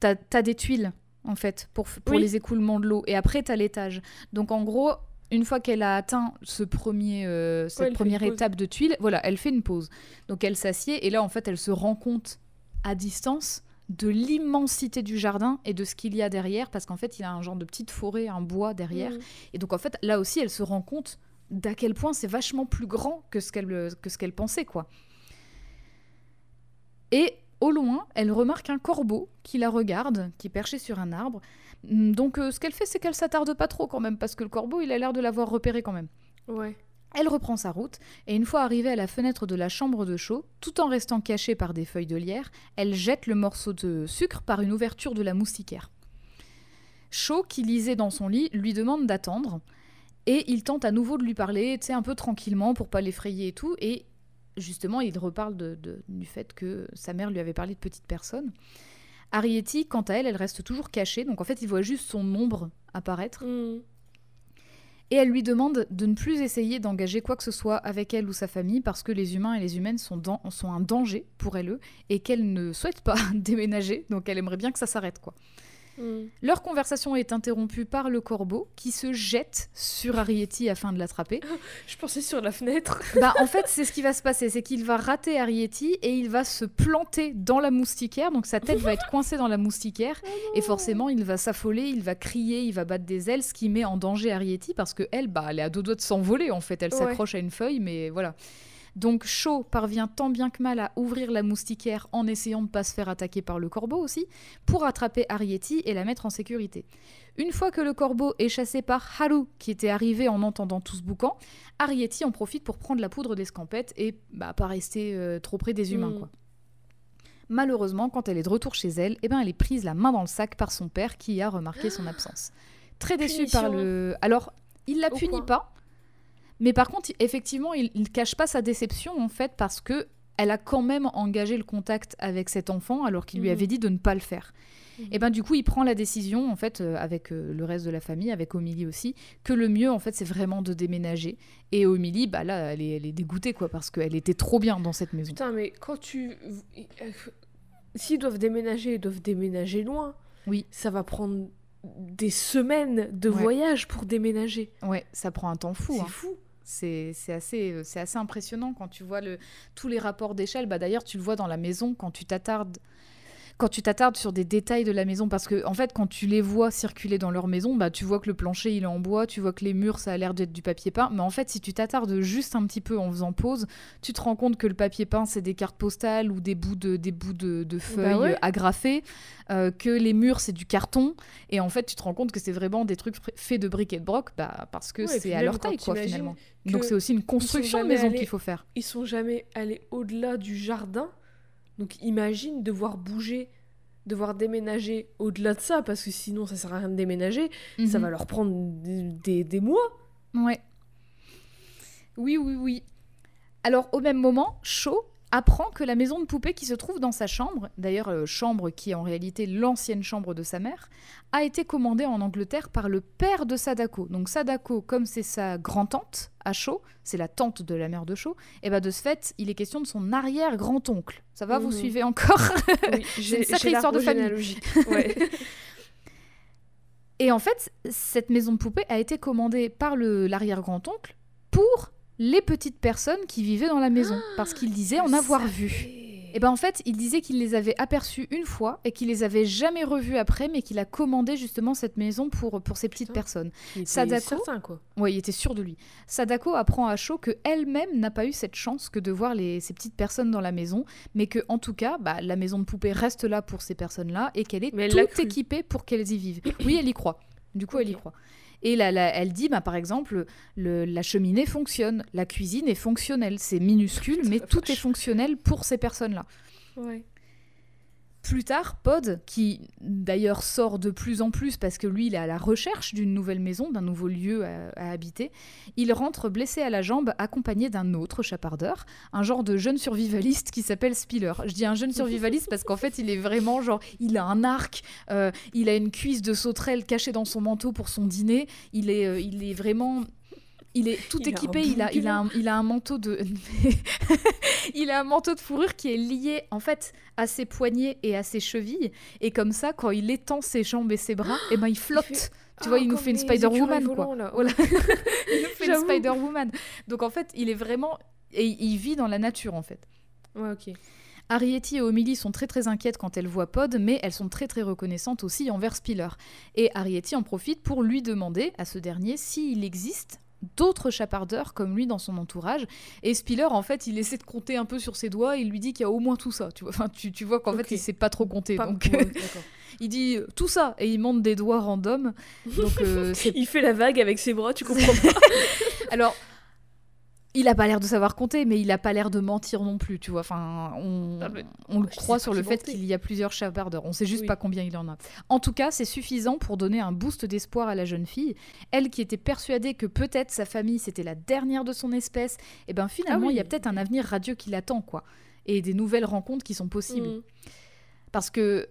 t'as as des tuiles, en fait, pour, Oui. les écoulements de l'eau. Et après, t'as l'étage. Donc, en gros, une fois qu'elle a atteint ce premier, euh, cette Ouais, première étape de tuiles, voilà, elle fait une pause. Donc, elle s'assied. Et là, en fait, elle se rend compte à distance de l'immensité du jardin et de ce qu'il y a derrière. Parce qu'en fait, il y a un genre de petite forêt, un bois derrière. Mm. Et donc en fait, là aussi, elle se rend compte d'à quel point c'est vachement plus grand que ce qu'elle que ce qu'elle pensait quoi. Et au loin, elle remarque un corbeau qui la regarde, qui est perché sur un arbre. Hum, Donc euh, ce qu'elle fait, c'est qu'elle s'attarde pas trop quand même parce que le corbeau, il a l'air de l'avoir repéré quand même. Ouais. Elle reprend sa route, et une fois arrivée à la fenêtre de la chambre de chaud, tout en restant cachée par des feuilles de lierre, elle jette le morceau de sucre par une ouverture de la moustiquaire. Chaud, qui lisait dans son lit, lui demande d'attendre, et il tente à nouveau de lui parler, tu sais, un peu tranquillement pour pas l'effrayer et tout, et justement, il reparle de- du fait que sa mère lui avait parlé de petites personnes. Arietti, quant à elle, elle reste toujours cachée, donc en fait, il voit juste son ombre apparaître. Mm. Et elle lui demande de ne plus essayer d'engager quoi que ce soit avec elle ou sa famille parce que les humains et les humaines sont, un danger pour elle et qu'elle ne souhaite pas déménager, donc elle aimerait bien que ça s'arrête quoi. Mm. Leur conversation est interrompue par le corbeau qui se jette sur Arietti afin de l'attraper. Je pensais sur la fenêtre. bah en fait c'est ce qui va se passer, c'est qu'il va rater Arietti et il va se planter dans la moustiquaire, donc sa tête va être coincée dans la moustiquaire et forcément, il va s'affoler, il va crier, il va battre des ailes, ce qui met en danger Arietti parce que elle, bah, elle est à deux doigts de s'envoler en fait. Elle Ouais. s'accroche à une feuille, mais voilà. Donc Shaw parvient tant bien que mal à ouvrir la moustiquaire en essayant de ne pas se faire attaquer par le corbeau aussi, pour attraper Arietti et la mettre en sécurité. Une fois que le corbeau est chassé par Haru, qui était arrivé en entendant tout ce boucan, Arietti en profite pour prendre la poudre d'escampette et bah, pas rester euh, trop près des humains. Mm. quoi. Malheureusement, quand elle est de retour chez elle, eh ben, elle est prise la main dans le sac par son père qui a remarqué son absence. Très déçu par le... Alors, il la punit pas, mais par contre, effectivement, il ne cache pas sa déception en fait parce que elle a quand même engagé le contact avec cet enfant alors qu'il lui Mhm. avait dit de ne pas le faire. Mhm. Et ben du coup, il prend la décision en fait euh, avec euh, le reste de la famille, avec Omélie aussi, que le mieux en fait c'est vraiment de déménager. Et Omélie, bah là, elle est, elle est dégoûtée quoi parce qu'elle était trop bien dans cette maison. Putain, mais quand tu. euh, S'ils doivent déménager, ils doivent déménager loin. Oui. Ça va prendre des semaines de Ouais. voyage pour déménager. Ouais, ça prend un temps fou. C'est hein. fou. C'est assez, euh, assez impressionnant quand tu vois le, tous les rapports d'échelle. Bah, D'ailleurs, tu le vois dans la maison quand tu t'attardes. Quand tu t'attardes sur des détails de la maison, parce que en fait, quand tu les vois circuler dans leur maison, bah, tu vois que le plancher il est en bois, tu vois que les murs ça a l'air d'être du papier peint, mais en fait, si tu t'attardes juste un petit peu en faisant pause, tu te rends compte que le papier peint c'est des cartes postales ou des bouts de, des bouts de, de feuilles ouais. euh, agrafées, euh, que les murs c'est du carton, et en fait, tu te rends compte que c'est vraiment des trucs faits de briques et de broc, bah, parce que Ouais, c'est à leur taille quoi finalement. Donc c'est aussi une construction de maison allés- qu'il faut faire. Ils sont jamais allés au-delà du jardin. Donc imagine devoir bouger, devoir déménager au-delà de ça, parce que sinon ça sert à rien de déménager. Ça Mhm. va leur prendre des, des- des mois. Ouais. Oui, oui, oui. Alors, au même moment, Shaw, apprend que la maison de poupée qui se trouve dans sa chambre, d'ailleurs euh, chambre qui est en réalité l'ancienne chambre de sa mère, a été commandée en Angleterre par le père de Sadako. Donc Sadako, comme c'est sa grand-tante à Shaw, c'est la tante de la mère de Shaw, et ben de ce fait, il est question de son arrière-grand-oncle. Ça va, vous Mhm. suivez encore Oui, j'ai une sacrée histoire de famille. Ouais. Et en fait, cette maison de poupée a été commandée par le- l'arrière-grand-oncle pour les petites personnes qui vivaient dans la maison, parce qu'il disait en avoir savais. vu. Et ben en fait, il disait qu'il les avait aperçus une fois et qu'il les avait jamais revus après, mais qu'il a commandé justement cette maison pour, pour ces petites Putain. personnes. Il était Sadako certain, quoi. Ouais, il était sûr de lui. Sadako apprend à chaud que elle-même n'a pas eu cette chance que de voir les, ces petites personnes dans la maison, mais que en tout cas, bah, la maison de poupée reste là pour ces personnes-là et qu'elle est Mais toute équipée pour qu'elles y vivent. Oui, elle y croit. Du coup, elle y croit. Et là, là, elle dit, bah, par exemple, le- la cheminée fonctionne, la cuisine est fonctionnelle. C'est minuscule, mais tout est fonctionnel pour ces personnes-là. Ouais. Plus tard, Pod, qui d'ailleurs sort de plus en plus parce que lui, il est à la recherche d'une nouvelle maison, d'un nouveau lieu à, habiter, il rentre blessé à la jambe accompagné d'un autre chapardeur, un genre de jeune survivaliste qui s'appelle Spiller. Je dis un jeune survivaliste parce qu'en fait, il est vraiment genre, il a un arc, euh, il a une cuisse de sauterelle cachée dans son manteau pour son dîner, il est, euh, il est vraiment... Il est tout Il a équipé, il a, il, a un, il a un manteau de... il a un manteau de fourrure qui est lié en fait à ses poignets et à ses chevilles. Et comme ça, quand il étend ses jambes et ses bras, et ben il flotte. fait- Tu vois, Ah, il nous fait une Spider-Woman, quoi. volants, là. Voilà. il nous fait une. Spider-Woman. Donc en fait, il est vraiment... Et il vit dans la nature en fait. Ouais, ok. Arietti et Omili sont très très inquiètes quand elles voient Pod, mais elles sont très très reconnaissantes aussi envers Spiller. Et Arietti en profite pour lui demander à ce dernier s'il existe d'autres chapardeurs comme lui dans son entourage. Et Spiller, en fait, il essaie de compter un peu sur ses doigts, il lui dit qu'il y a au moins tout ça. Tu vois, enfin, tu, tu vois qu'en fait, il sait pas trop compter. Pas- donc, d'accord. il dit euh, tout ça, et il monte des doigts random. Donc, euh, Il fait la vague avec ses bras, tu comprends pas. Alors, il a pas l'air de savoir compter, mais il a pas l'air de mentir non plus, tu vois. Enfin, on, Ah, mais on le croit sur le fait qu'il y a plusieurs chapardeurs. On sait juste Oui. pas combien il en a. En tout cas, c'est suffisant pour donner un boost d'espoir à la jeune fille. Elle qui était persuadée que peut-être sa famille c'était la dernière de son espèce, et ben finalement, Ah oui. il y a peut-être un avenir radieux qui l'attend, quoi. Et des nouvelles rencontres qui sont possibles. Mm. Parce que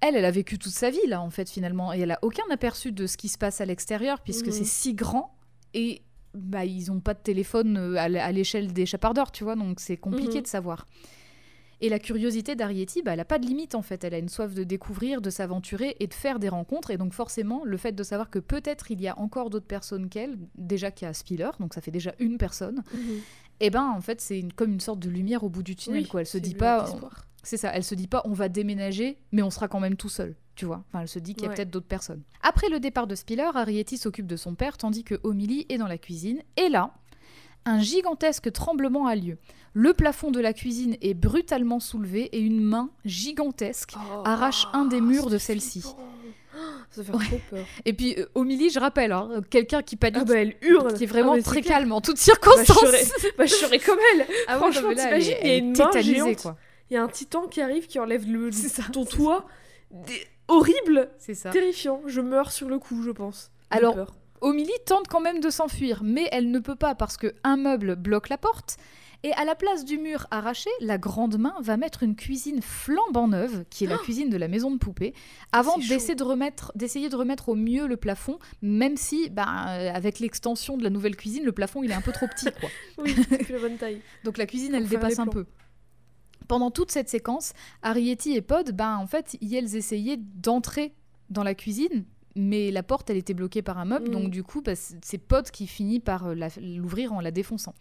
elle, elle a vécu toute sa vie là en fait finalement et elle a aucun aperçu de ce qui se passe à l'extérieur puisque Mhm. c'est si grand et bah ils ont pas de téléphone euh, à l'échelle des chapardeurs, tu vois, donc c'est compliqué Mhm. de savoir. Et la curiosité d'Arietti, bah, elle a pas de limite en fait. Elle a une soif de découvrir, de s'aventurer et de faire des rencontres. Et donc forcément, le fait de savoir que peut-être il y a encore d'autres personnes qu'elle, déjà qu'il y a Spiller, donc ça fait déjà une personne, Mhm. et ben en fait c'est une- comme une sorte de lumière au bout du tunnel. Oui, quoi. Elle se dit pas. C'est ça, elle se dit pas on va déménager, mais on sera quand même tout seul, tu vois. Enfin, elle se dit qu'il y a Ouais. peut-être d'autres personnes. Après le départ de Spiller, Arietti s'occupe de son père tandis que Omili est dans la cuisine. Et là, un gigantesque tremblement a lieu. Le plafond de la cuisine est brutalement soulevé et une main gigantesque Oh, arrache un des murs de celle-ci. flippant. Ça fait Ouais. trop peur. Et puis euh, je rappelle, hein, quelqu'un qui panique, Ah bah elle hurle. qui est vraiment Ah, c'est très clair. calme en toutes Bah, je circonstances. serais, bah, je serais comme elle. Ah ouais, Franchement, t'imagines, il y a est une main tétanisée, géante. quoi. Il y a un titan qui arrive qui enlève le, ça, ton toit. Des- Horrible, C'est ça. terrifiant. Je meurs sur le coup, je pense. Alors, peur. Omili tente quand même de s'enfuir, mais elle ne peut pas parce que un meuble bloque la porte. Et à la place du mur arraché, la grande main va mettre une cuisine flambant neuve, qui est la cuisine de la maison de poupée, avant d'essayer de remettre, d'essayer de remettre au mieux le plafond, même si, euh, avec l'extension de la nouvelle cuisine, le plafond il est un peu trop petit, quoi. oui, c'est plus la bonne taille. Donc la cuisine, Pour elle dépasse un peu. Pendant toute cette séquence, Arietti et Pod, ben en fait, ils essayaient d'entrer dans la cuisine, mais la porte, elle était bloquée par un meuble, Mm. donc du coup, bah, c'est Pod qui finit par euh, l'ouvrir en la défonçant.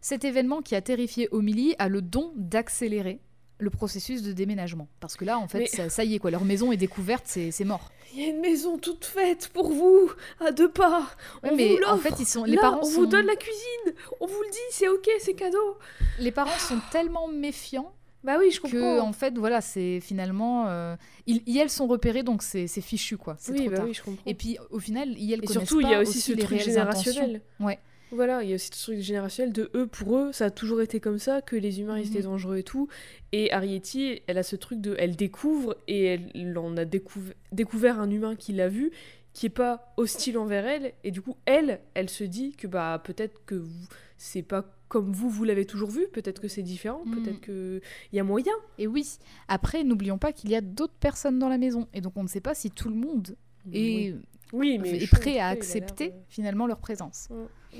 Cet événement qui a terrifié Omili a le don d'accélérer le processus de déménagement. Parce que là, en fait, Mais- ça, ça y est, quoi, leur maison est découverte, c'est c'est mort. Il y a une maison toute faite pour vous, à deux pas. Ouais, on mais vous en fait, ils sont, les Là, parents on sont, vous donne la cuisine. On vous le dit, c'est ok, c'est cadeau. les parents sont tellement méfiants Bah oui, je que comprends. en fait voilà c'est finalement euh, ils, ils, elles sont repérées donc c'est fichu quoi oui, trop bah tard oui, je comprends. et puis au final ils, elles Et connaissent surtout, il y a pas aussi ce les truc intentions. générationnel. Ouais. Voilà, il y a aussi ce truc générationnel de eux, pour eux, ça a toujours été comme ça, que les humains ils étaient Mhm. dangereux et tout. Et Arietti, elle a ce truc de. Elle découvre et elle en a découv- découvert un humain qui l'a vu. qui est pas hostile envers elle et du coup elle elle se dit que bah peut-être que c'est pas comme vous vous l'avez toujours vu peut-être que c'est différent Mm. peut-être que il y a moyen Et oui, après, n'oublions pas qu'il y a d'autres personnes dans la maison. Et donc, on ne sait pas si tout le monde est, oui mais est prêt à accepter finalement leur présence.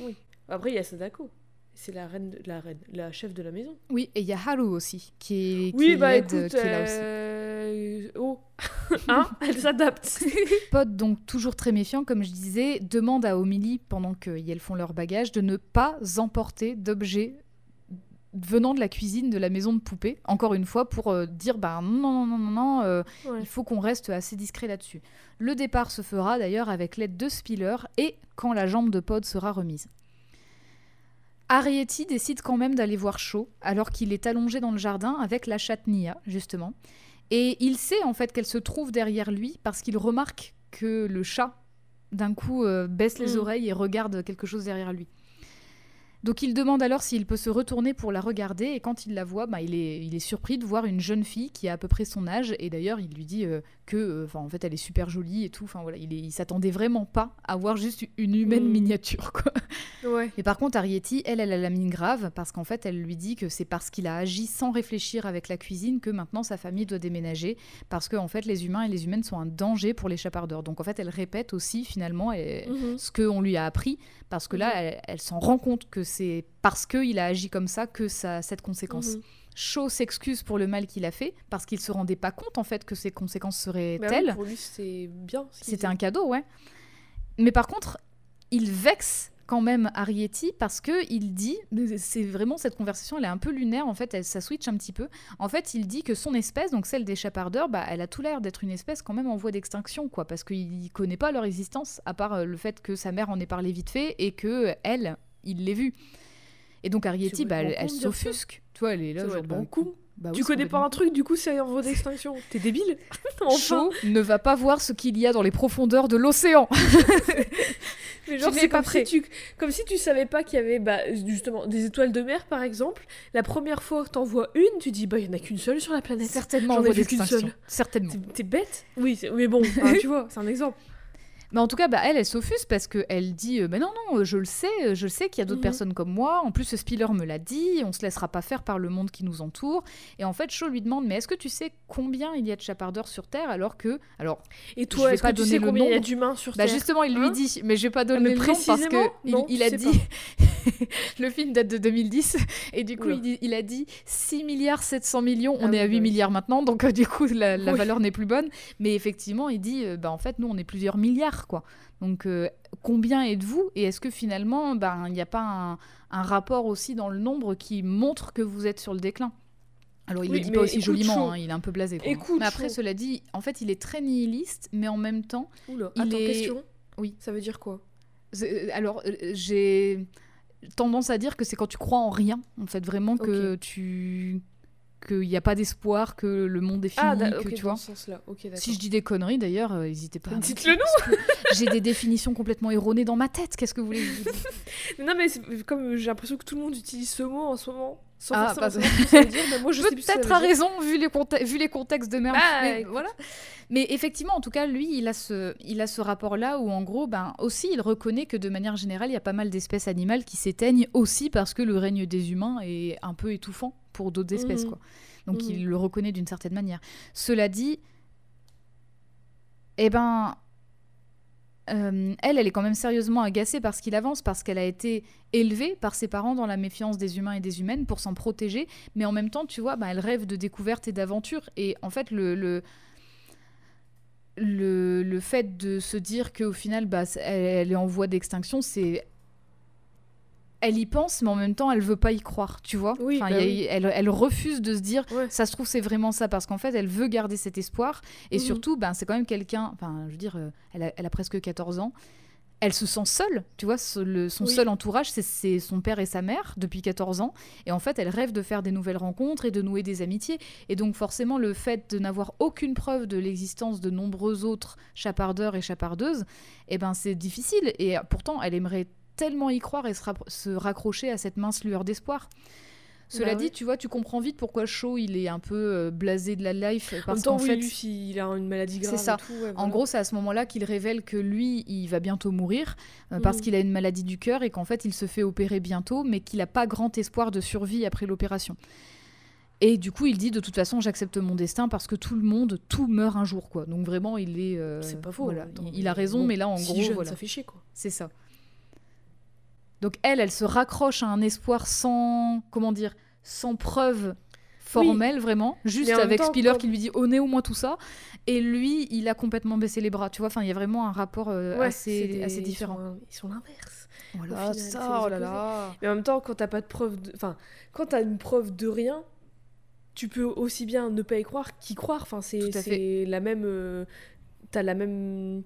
Oui. Après il y a Sadako. C'est la reine de- la reine la chef de la maison. Oui, et il y a Haru aussi, qui est, qui oui est bah écoute qui est là aussi. euh, oh. Hein elle s'adapte. Pod, donc toujours très méfiant, comme je disais, demande à Omili, pendant qu'elles font leur bagage, de ne pas emporter d'objets venant de la cuisine de la maison de poupée, encore une fois, pour euh, dire bah non, non, non, non, non, euh, Ouais. il faut qu'on reste assez discret là-dessus. Le départ se fera d'ailleurs avec l'aide de Spiller et quand la jambe de Pod sera remise. Arietti décide quand même d'aller voir Shaw alors qu'il est allongé dans le jardin avec la chatte Nia, justement. Et il sait en fait qu'elle se trouve derrière lui parce qu'il remarque que le chat, d'un coup, euh, baisse les Mm. oreilles et regarde quelque chose derrière lui. Donc il demande alors s'il peut se retourner pour la regarder et quand il la voit, bah, il, est, il est surpris de voir une jeune fille qui a à peu près son âge et d'ailleurs il lui dit euh, que, euh, 'fin, en fait, elle est super jolie et tout. Enfin voilà, il, est- il s'attendait vraiment pas à voir juste une humaine Mm. miniature quoi. ouais Mais par contre, Arietti, elle, elle a la mine grave parce qu'en fait, elle lui dit que c'est parce qu'il a agi sans réfléchir avec la cuisine que maintenant sa famille doit déménager parce que en fait, les humains et les humaines sont un danger pour les chapardeurs. Donc en fait, elle répète aussi finalement et- Mhm. ce qu'on lui a appris parce que là, Mhm. elle, elle s'en rend compte que c'est parce qu'il a agi comme ça que ça a cette conséquence. Mhm. Shaw s'excuse pour le mal qu'il a fait parce qu'il se rendait pas compte en fait que ces conséquences seraient Bah oui, telles. pour lui c'est bien ce C'était un cadeau, ouais. Mais par contre, il vexe quand même Arietti parce que il dit, c'est vraiment cette conversation, elle est un peu lunaire en fait, elle, ça switch un petit peu. En fait, il dit que son espèce, donc celle des chapardeurs, bah, elle a tout l'air d'être une espèce quand même en voie d'extinction, quoi, parce qu'il connaît pas leur existence à part euh, le fait que sa mère en ait parlé vite fait et que elle, il l'ait vue. Et donc Arietti, bah, elle, s'offusque. Tu vois, elle est là, genre, complètement bah, con. bah oui, tu connais pas un truc, du coup c'est en voie d'extinction. T'es débile Enfin. Shaw ne va pas voir ce qu'il y a dans les profondeurs de l'océan. Mais genre, Tu n'es c'est pas comme, prêt. si tu, comme si tu savais pas qu'il y avait bah, justement des étoiles de mer, par exemple. La première fois que t'en vois une, tu dis bah il y en a qu'une seule sur la planète. Certainement J'en en ai vu qu'une seule. Certainement. T'es- bête Oui, mais bon, tu vois, c'est un exemple. Mais en tout cas, bah, elle, elle s'offusque parce qu'elle dit euh, bah non, non, je le sais, euh, je le sais qu'il y a d'autres Mhm. personnes comme moi. En plus, ce Spiller me l'a dit, on se laissera pas faire par le monde qui nous entoure. Et en fait, Shaw lui demande mais est-ce que tu sais combien il y a de chapardeurs sur Terre alors que. Alors, Et toi, est-ce que pas tu sais combien il y a d'humains sur bah Terre justement, il lui Hein dit, mais je vais pas mais donner le nom parce que il, a dit. le film date de 2010 et du coup, il, il a dit 6 milliards 700 millions. On Ah est à oui, 8 bah oui. milliards maintenant, donc euh, du coup, la, la Oui. valeur n'est plus bonne. Mais effectivement, il dit bah en fait, nous, on est plusieurs milliards, quoi. Donc, euh, combien êtes-vous Et est-ce que finalement, ben, il n'y a pas un, un rapport aussi dans le nombre qui montre que vous êtes sur le déclin? Alors, il Oui, le dit pas aussi joliment, hein, il est un peu blasé. Quoi. Écoute, mais après, cela dit, en fait, il est très nihiliste, mais en même temps, Oula, Il attends, est- question Oui. Ça veut dire quoi? C'est- alors euh, j'ai tendance à dire que c'est quand tu crois en rien, en fait, vraiment que tu qu'il n'y a pas d'espoir, que le monde est fini, Ah, que ok, tu vois. Si je dis des conneries, d'ailleurs, euh, n'hésitez pas. Dites-le que J'ai des définitions complètement erronées dans ma tête. Qu'est-ce que vous voulez que je Non, mais comme j'ai l'impression que tout le monde utilise ce mot en ce moment, sans Ah, forcément ce que dire, moi je Peut-être à raison vu les, conte- vu les contextes de merde. Bah, mais, voilà. mais effectivement, en tout cas, lui, il a ce, il a ce rapport-là où, en gros, ben, aussi, il reconnaît que de manière générale, il y a pas mal d'espèces animales qui s'éteignent aussi parce que le règne des humains est un peu étouffant pour d'autres espèces. Mhm. Quoi. Donc, il le reconnaît d'une certaine manière. Cela dit, eh ben. euh, elle, elle est quand même sérieusement agacée par ce qu'il avance, parce qu'elle a été élevée par ses parents dans la méfiance des humains et des humaines pour s'en protéger, mais en même temps, tu vois, bah, elle rêve de découverte et d'aventure. Et en fait, le, le, le, le fait de se dire qu'au final, bah, elle, elle est en voie d'extinction, c'est. Elle y pense, mais en même temps, elle veut pas y croire, tu vois. Oui, Enfin, bah a- oui. elle, elle refuse de se dire, Ouais. ça se trouve, c'est vraiment ça, parce qu'en fait, elle veut garder cet espoir. Et Mhm. surtout, ben, c'est quand même quelqu'un, enfin, je veux dire, euh, elle, a, elle a presque 14 ans. Elle se sent seule, tu vois, ce- le- son Oui. seul entourage, c'est- c'est son père et sa mère depuis 14 ans. Et en fait, elle rêve de faire des nouvelles rencontres et de nouer des amitiés. Et donc, forcément, le fait de n'avoir aucune preuve de l'existence de nombreux autres chapardeurs et chapardeuses, eh ben, c'est difficile. Et pourtant, elle aimerait tellement y croire et se, raccrocher à cette mince lueur d'espoir. Cela Bah dit, ouais. tu vois, tu comprends vite pourquoi Shaw il est un peu euh, blasé de la life En parce même temps, oui, fait, lui, s'il a une maladie grave. C'est ça. et tout, ouais, en gros, c'est à ce moment-là qu'il révèle que lui, il va bientôt mourir euh, parce Mhm. qu'il a une maladie du cœur et qu'en fait, il se fait opérer bientôt, mais qu'il n'a pas grand espoir de survie après l'opération. Et du coup, il dit de toute façon, j'accepte mon destin parce que tout le monde, tout meurt un jour, quoi. Donc vraiment, il est. euh, C'est pas faux. voilà, en temps, il, il a raison, bon, mais là, en si gros, jeune, voilà, ça fait chier, quoi. c'est ça. Donc elle, elle se raccroche à un espoir sans, comment dire, sans preuve formelle vraiment, juste avec temps, Spiller quand- qui lui dit au nez au moins tout ça, et lui, il a complètement baissé les bras, tu vois. Enfin, il y a vraiment un rapport euh, Ouais, assez, des- assez différent. Ils sont l'inverse. Voilà, ça, oh là là. Mais en même temps, quand t'as pas de preuve de. Enfin, quand t'as une preuve de rien, tu peux aussi bien ne pas y croire qu'y croire. Enfin, c'est la même. euh, T'as la même.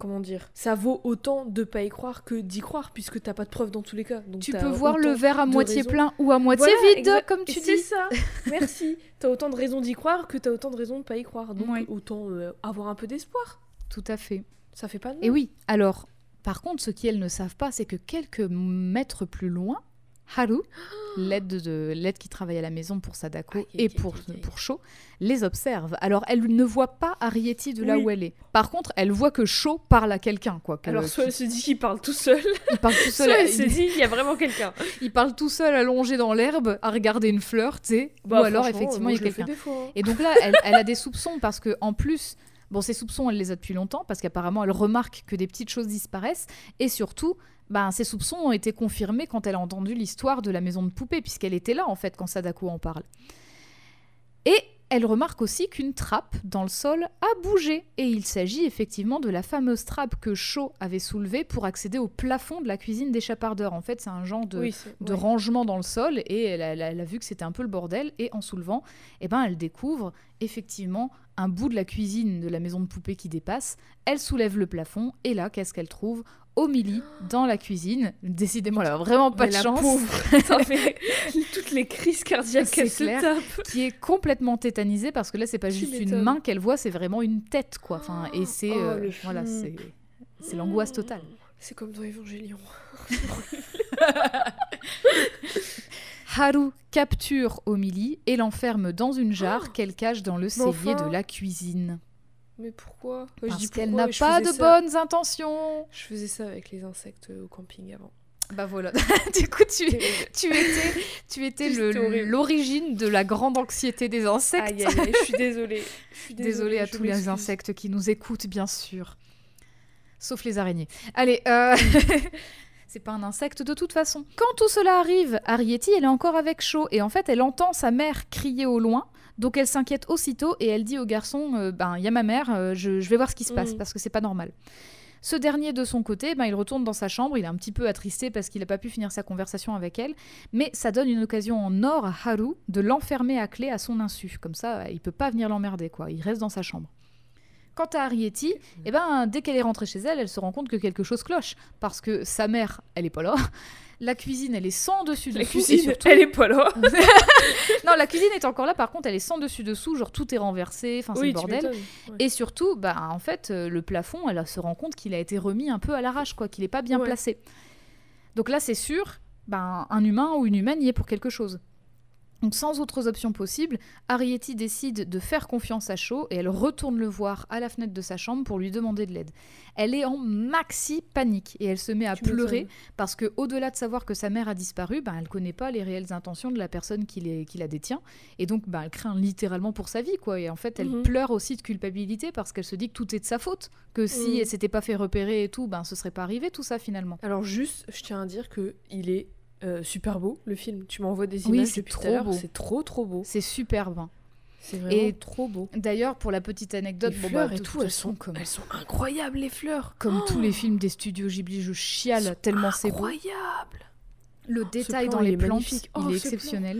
Comment dire Ça vaut autant de pas y croire que d'y croire, puisque t'as pas de preuve dans tous les cas. Donc Tu peux voir le verre à moitié raisons. plein ou à moitié Voilà, vide, comme tu C'est dis. ça, merci. T'as autant de raisons d'y croire que t'as autant de raisons de pas y croire. Donc Ouais. autant euh, avoir un peu d'espoir. Tout à fait. Ça fait pas de mal. Et oui, alors, par contre, ce qu'elles ne savent pas, c'est que quelques mètres plus loin, Haru, l'aide de l'aide qui travaille à la maison pour Sadako Aïe, et aïe, pour, aïe, pour Sho, les observe. Alors, elle ne voit pas Arietti de là Oui. où elle est. Par contre, elle voit que Sho parle à quelqu'un, quoi. que- Alors soit elle se dit qu'il parle tout seul, il parle tout seul, soit elle se dit il y a vraiment quelqu'un. il parle tout seul allongé dans l'herbe à regarder une fleur, tu sais. Bah, ou alors, franchement, effectivement, il y a quelqu'un. hein. Et donc là, elle, elle a des soupçons parce que en plus, bon, ces soupçons, elle les a depuis longtemps parce qu'apparemment, elle remarque que des petites choses disparaissent et surtout, ben, ces soupçons ont été confirmés quand elle a entendu l'histoire de la maison de poupée puisqu'elle était là en fait quand Sadako en parle. Et elle remarque aussi qu'une trappe dans le sol a bougé et il s'agit effectivement de la fameuse trappe que Shaw avait soulevée pour accéder au plafond de la cuisine d'échappardeur. En fait, c'est un genre de, Oui, de rangement dans le sol et a- elle a vu que c'était un peu le bordel et en soulevant, eh ben, elle découvre effectivement un bout de la cuisine de la maison de poupée qui dépasse. Elle soulève le plafond et là, qu'est-ce qu'elle trouve? Milieu, dans la cuisine. Décidément, elle a vraiment pas Mais de la chance. pauvre, ça fait toutes les crises cardiaques qu'elle se tape. qui est complètement tétanisée parce que là, c'est pas juste une main qu'elle voit, c'est vraiment une tête, quoi. Enfin, et c'est Oh, euh, voilà, c'est l'angoisse totale. C'est comme dans Evangelion. Haru capture Omili et l'enferme dans une jarre qu'elle cache dans le cellier enfin. de la cuisine. Mais pourquoi Je Parce dis qu'elle n'a pas de ça- bonnes intentions. Je faisais ça avec les insectes euh, au camping avant. Bah voilà. du coup, tu, tu étais, tu étais l'origine de la grande anxiété des insectes. Aïe aïe aïe, je suis désolée. Je suis Désolée à je tous les insectes qui nous écoutent, bien sûr. Sauf les araignées. Allez, euh... c'est pas un insecte de toute façon. Quand tout cela arrive, Arietti, elle est encore avec Shaw et en fait, elle entend sa mère crier au loin. Donc elle s'inquiète aussitôt et elle dit au garçon euh, Ben, il y a ma mère, euh, je, je vais voir ce qui se passe Mhm. parce que c'est pas normal. Ce dernier, de son côté, ben, il retourne dans sa chambre. Il est un petit peu attristé parce qu'il n'a pas pu finir sa conversation avec elle. Mais ça donne une occasion en or à Haru de l'enfermer à clé à son insu. Comme ça, il peut pas venir l'emmerder, quoi. Il reste dans sa chambre. Quant à Arietti, eh ben, dès qu'elle est rentrée chez elle, elle se rend compte que quelque chose cloche. Parce que sa mère, elle est pas là. La cuisine, elle est sans dessus La dessous. et cuisine, surtout- elle est pas là. Non, la cuisine est encore là. Par contre, elle est sans dessus dessous. Genre, tout est renversé. Enfin, c'est oui, le bordel. Ouais. Et surtout, bah, en fait, euh, le plafond, elle se rend compte qu'il a été remis un peu à l'arrache, quoi, qu'il n'est pas bien Ouais. placé. Donc là, c'est sûr, ben, un humain ou une humaine y est pour quelque chose. Donc sans autres options possibles, Arietti décide de faire confiance à Shaw et elle retourne le voir à la fenêtre de sa chambre pour lui demander de l'aide. Elle est en maxi panique et elle se met à Tu pleurer parce que au-delà de savoir que sa mère a disparu, ben, elle connaît pas les réelles intentions de la personne qui, les- qui la détient et donc ben, elle craint littéralement pour sa vie quoi. Et en fait, elle Mhm. pleure aussi de culpabilité parce qu'elle se dit que tout est de sa faute, que si Mhm. elle s'était pas fait repérer et tout, ben ce serait pas arrivé tout ça finalement. Alors juste, je tiens à dire que il est euh, super beau le film. Tu m'envoies des Oui, images c'est depuis tout à l'heure. C'est trop trop beau. C'est superbe. C'est vraiment Et- trop beau. D'ailleurs, pour la petite anecdote, les bon, fleurs bah, et tout, elles sont, comme, elles sont incroyables les fleurs. comme tous les films des studios Ghibli, je chiale tellement c'est beau. incroyable. Le détail plan, dans il les est plantes, magnifique. il Oh, est ce plan.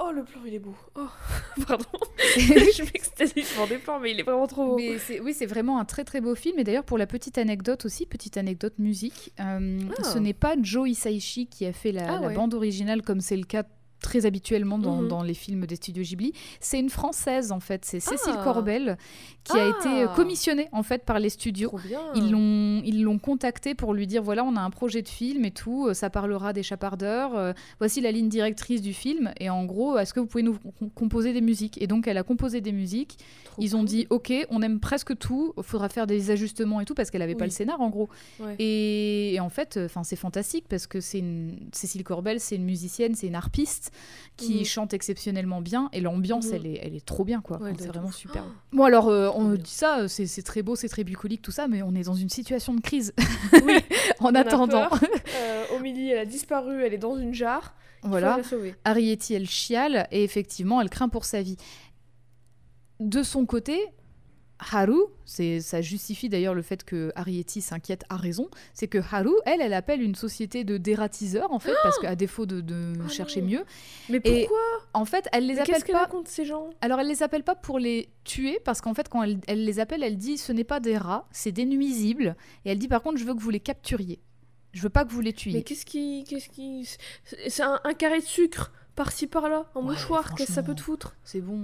Oh le plan il est beau. Oh pardon. je m'extasie devant des plans mais il est vraiment trop beau. Mais oui, c'est vraiment un très très beau film. Et d'ailleurs, pour la petite anecdote aussi, petite anecdote musique, euh, Ah. ce n'est pas Joe Hisaishi qui a fait la, Ah la ouais. bande originale comme c'est le cas très habituellement dans, Mhm. dans les films des studios Ghibli. C'est une française en fait, c'est Cécile Ah. Corbel qui a Ah. été euh, commissionnée en fait par les studios. Ils l'ont, ils l'ont contacté pour lui dire voilà, on a un projet de film et tout, euh, ça parlera des chapardeurs, euh, voici la ligne directrice du film, et en gros, est-ce que vous pouvez nous com- composer des musiques? Et donc, elle a composé des musiques. Trop Ils ont dit ok, on aime presque tout, il faudra faire des ajustements et tout, parce qu'elle avait pas le scénar en gros. Ouais. Et, et en fait, enfin, c'est fantastique parce que c'est une Cécile Corbel, c'est une musicienne, c'est une harpiste qui Mhm. chante exceptionnellement bien, et l'ambiance, Mhm. elle est, elle est trop bien quoi. Ouais, c'est vraiment super. Oh. Bon alors, euh, on dit ça, euh, c'est très beau, c'est très bucolique tout ça, mais on est dans une situation de crise. Oui. en On attendant. Euh, Omélie, elle a disparu, elle est dans une jarre. Il faut voilà. la sauver. Arieti, elle chiale et effectivement, elle craint pour sa vie. De son côté, Haru, ça justifie d'ailleurs le fait que Arieti s'inquiète à raison, c'est que Haru, elle, elle appelle une société de dératiseurs en fait, parce qu'à défaut de, de Oh chercher non. mieux, Mais Et pourquoi? en fait, elle les Mais appelle Qu'est-ce qu'elle pas. raconte ces gens? Alors, elle les appelle pas pour les tuer, parce qu'en fait, quand elle, elle les appelle, elle dit ce n'est pas des rats, c'est des nuisibles. Et elle dit par contre, je veux que vous les capturiez. Je veux pas que vous les tuiez. Mais qu'est-ce qui. Qu'est-ce qui... C'est un, un carré de sucre par-ci par-là, en Ouais, mouchoir, qu'est-ce que ça peut te foutre? C'est bon,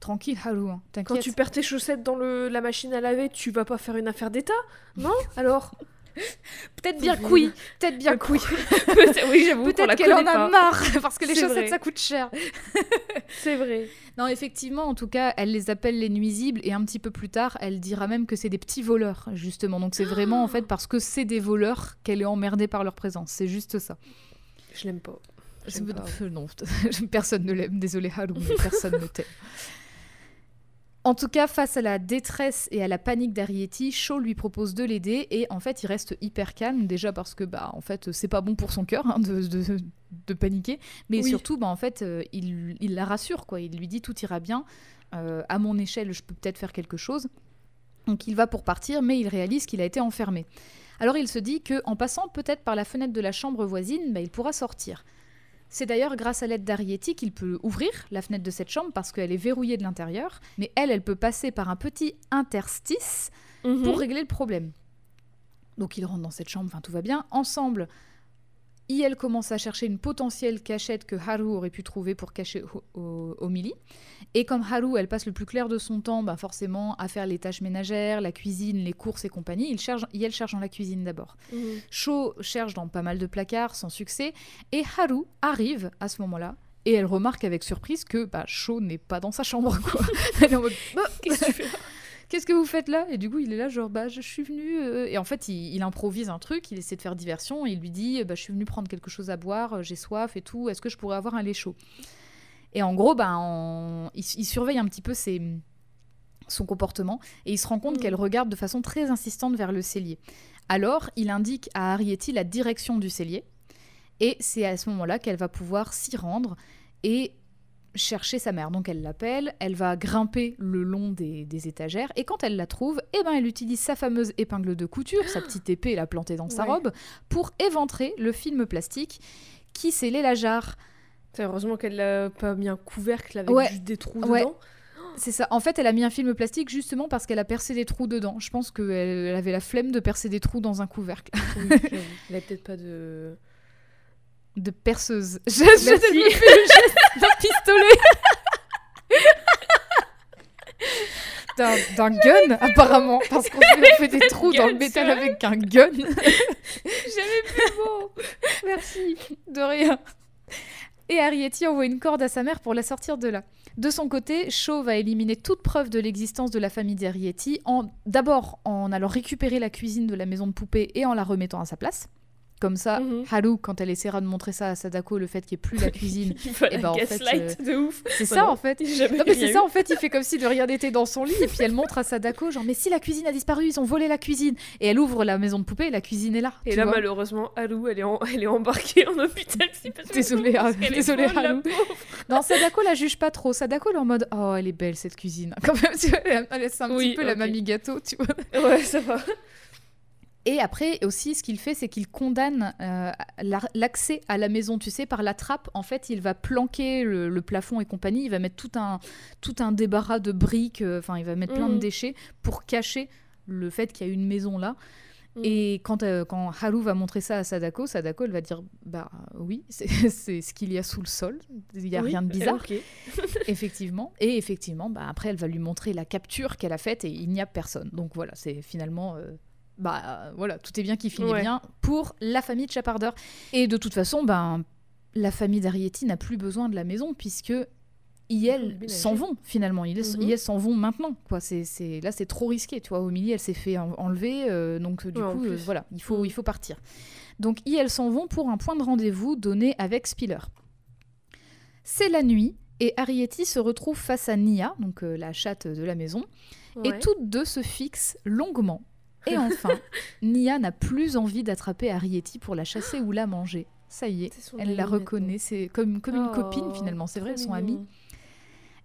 tranquille, Haru, hein, Quand tu perds tes chaussettes dans le, la machine à laver, tu vas pas faire une affaire d'État Non Alors Peut-être bien que oui, peut-être bien que oui. Oui, j'avoue Peut-être qu'elle en a marre parce que les chaussettes vrai. ça coûte cher. C'est vrai. Non, effectivement, en tout cas, elle les appelle les nuisibles et un petit peu plus tard, elle dira même que c'est des petits voleurs, justement. Donc c'est vraiment en fait parce que c'est des voleurs qu'elle est emmerdée par leur présence. C'est juste ça. Je l'aime pas. Non, personne ne l'aime. Désolé, Haru, mais personne ne t'aime. En tout cas, face à la détresse et à la panique d'Arieti, Shaw lui propose de l'aider et en fait, il reste hyper calme déjà parce que bah en fait, c'est pas bon pour son cœur hein, de, de- de paniquer, mais Oui. surtout bah en fait, euh, il, il la rassure quoi. Il lui dit tout ira bien. Euh, à mon échelle, je peux peut-être faire quelque chose. Donc il va pour partir, mais il réalise qu'il a été enfermé. Alors il se dit que en passant peut-être par la fenêtre de la chambre voisine, bah, il pourra sortir. C'est d'ailleurs grâce à l'aide d'Arieti qu'il peut ouvrir la fenêtre de cette chambre parce qu'elle est verrouillée de l'intérieur, mais elle, elle peut passer par un petit interstice Mhm. pour régler le problème. Donc ils rentrent dans cette chambre, enfin tout va bien. Ensemble, IL commence à chercher une potentielle cachette que Haru aurait pu trouver pour cacher Omili. Et comme Haru, elle passe le plus clair de son temps, bah forcément, à faire les tâches ménagères, la cuisine, les courses et compagnie, il cherche, IL cherche dans la cuisine d'abord. Sho cherche dans pas mal de placards sans succès et Haru arrive à ce moment-là et elle remarque avec surprise que bah, Sho n'est pas dans sa chambre quoi. elle est en mode Bah, Qu'est-ce que tu fais qu'est-ce que vous faites là? Et du coup il est là genre bah je suis venu euh, et en fait il, il improvise un truc, il essaie de faire diversion et il lui dit bah je suis venu prendre quelque chose à boire, euh, j'ai soif et tout, est-ce que je pourrais avoir un lait chaud? Et en gros bah en- il, il surveille un petit peu ses son comportement et il se rend compte Mm. qu'elle regarde de façon très insistante vers le cellier. Alors, il indique à Arieti la direction du cellier et c'est à ce moment-là qu'elle va pouvoir s'y rendre et chercher sa mère. Donc elle l'appelle, elle va grimper le long des, des étagères et quand elle la trouve, eh ben elle utilise sa fameuse épingle de couture, sa petite épée la plantée dans sa robe, pour éventrer le film plastique qui scellait la jarre. Heureusement qu'elle n'a pas mis un couvercle avec Ouais. juste des trous Ouais. dedans. C'est ça. En fait, elle a mis un film plastique justement parce qu'elle a percé des trous dedans. Je pense qu'elle elle avait la flemme de percer des trous dans un couvercle. Oui. Elle a peut-être pas de. De perceuse. Je, je Merci. me fais le geste d'un pistolet. D'un d'un gun, apparemment. Parce qu'on fait, des trous dans le métal avec un gun. J'avais plus beau Merci. De rien. Et Arieti envoie une corde à sa mère pour la sortir de là. De son côté, Shaw va éliminer toute preuve de l'existence de la famille d'Arieti, en, d'abord en allant récupérer la cuisine de la maison de poupée et en la remettant à sa place. Comme ça, Mhm. Haru, quand elle essaiera de montrer ça à Sadako, le fait qu'il n'y ait plus la cuisine, Il va Eh ben, en fait, gaslight de ouf. c'est Bah ça en fait. Non, mais c'est ça en fait, il fait comme si de rien n'était dans son lit et puis elle montre à Sadako genre mais si la cuisine a disparu, ils ont volé la cuisine et elle ouvre la maison de poupée et la cuisine est là. Et là, malheureusement, Alou, elle est, en- elle est embarquée en hôpital Désolée, est désolée, pauvre. Non, Sadako la juge pas trop. Sadako elle est en mode oh elle est belle cette cuisine. Quand même, tu vois, elle laisse un Oui, petit peu la mamie gâteau, tu vois. Ouais, ça va. Et après aussi, ce qu'il fait, c'est qu'il condamne euh, la- l'accès à la maison. Tu sais, par la trappe, en fait, il va planquer le, le plafond et compagnie. Il va mettre tout un, tout un débarras de briques. euh, Enfin, il va mettre plein de Mhm. déchets pour cacher le fait qu'il y a une maison là. Mm. Et quand, euh, quand Haru va montrer ça à Sadako, Sadako elle va dire Bah oui, c'est ce qu'il y a sous le sol, il n'y a Oui, rien de bizarre. Effectivement. Et effectivement, bah, après, elle va lui montrer la capture qu'elle a faite et il n'y a personne. Donc voilà, c'est finalement. euh, bah euh, voilà, tout est bien qui finit Ouais. bien pour la famille de Chaparder. Et de toute façon, ben, la famille d'Arietti n'a plus besoin de la maison puisque déménager. s'en vont finalement. Ils Mhm. Iel s'en vont maintenant. Quoi. C'est, c'est- Là, c'est trop risqué. Tu vois, Omilie, elle s'est fait en- enlever. euh, donc, du Ouais, coup, euh, voilà, il faut, Mhm. il faut partir. Donc, Iel s'en vont pour un point de rendez-vous donné avec Spiller. C'est la nuit et Arietti se retrouve face à Nia, donc euh, la chatte de la maison, et toutes deux se fixent longuement. Et enfin, Nia n'a plus envie d'attraper Arietti pour la chasser ou la manger. Ça y est, elle la reconnaît, c'est comme, comme une Oh, copine finalement, c'est vrai, trop son mignon. amie.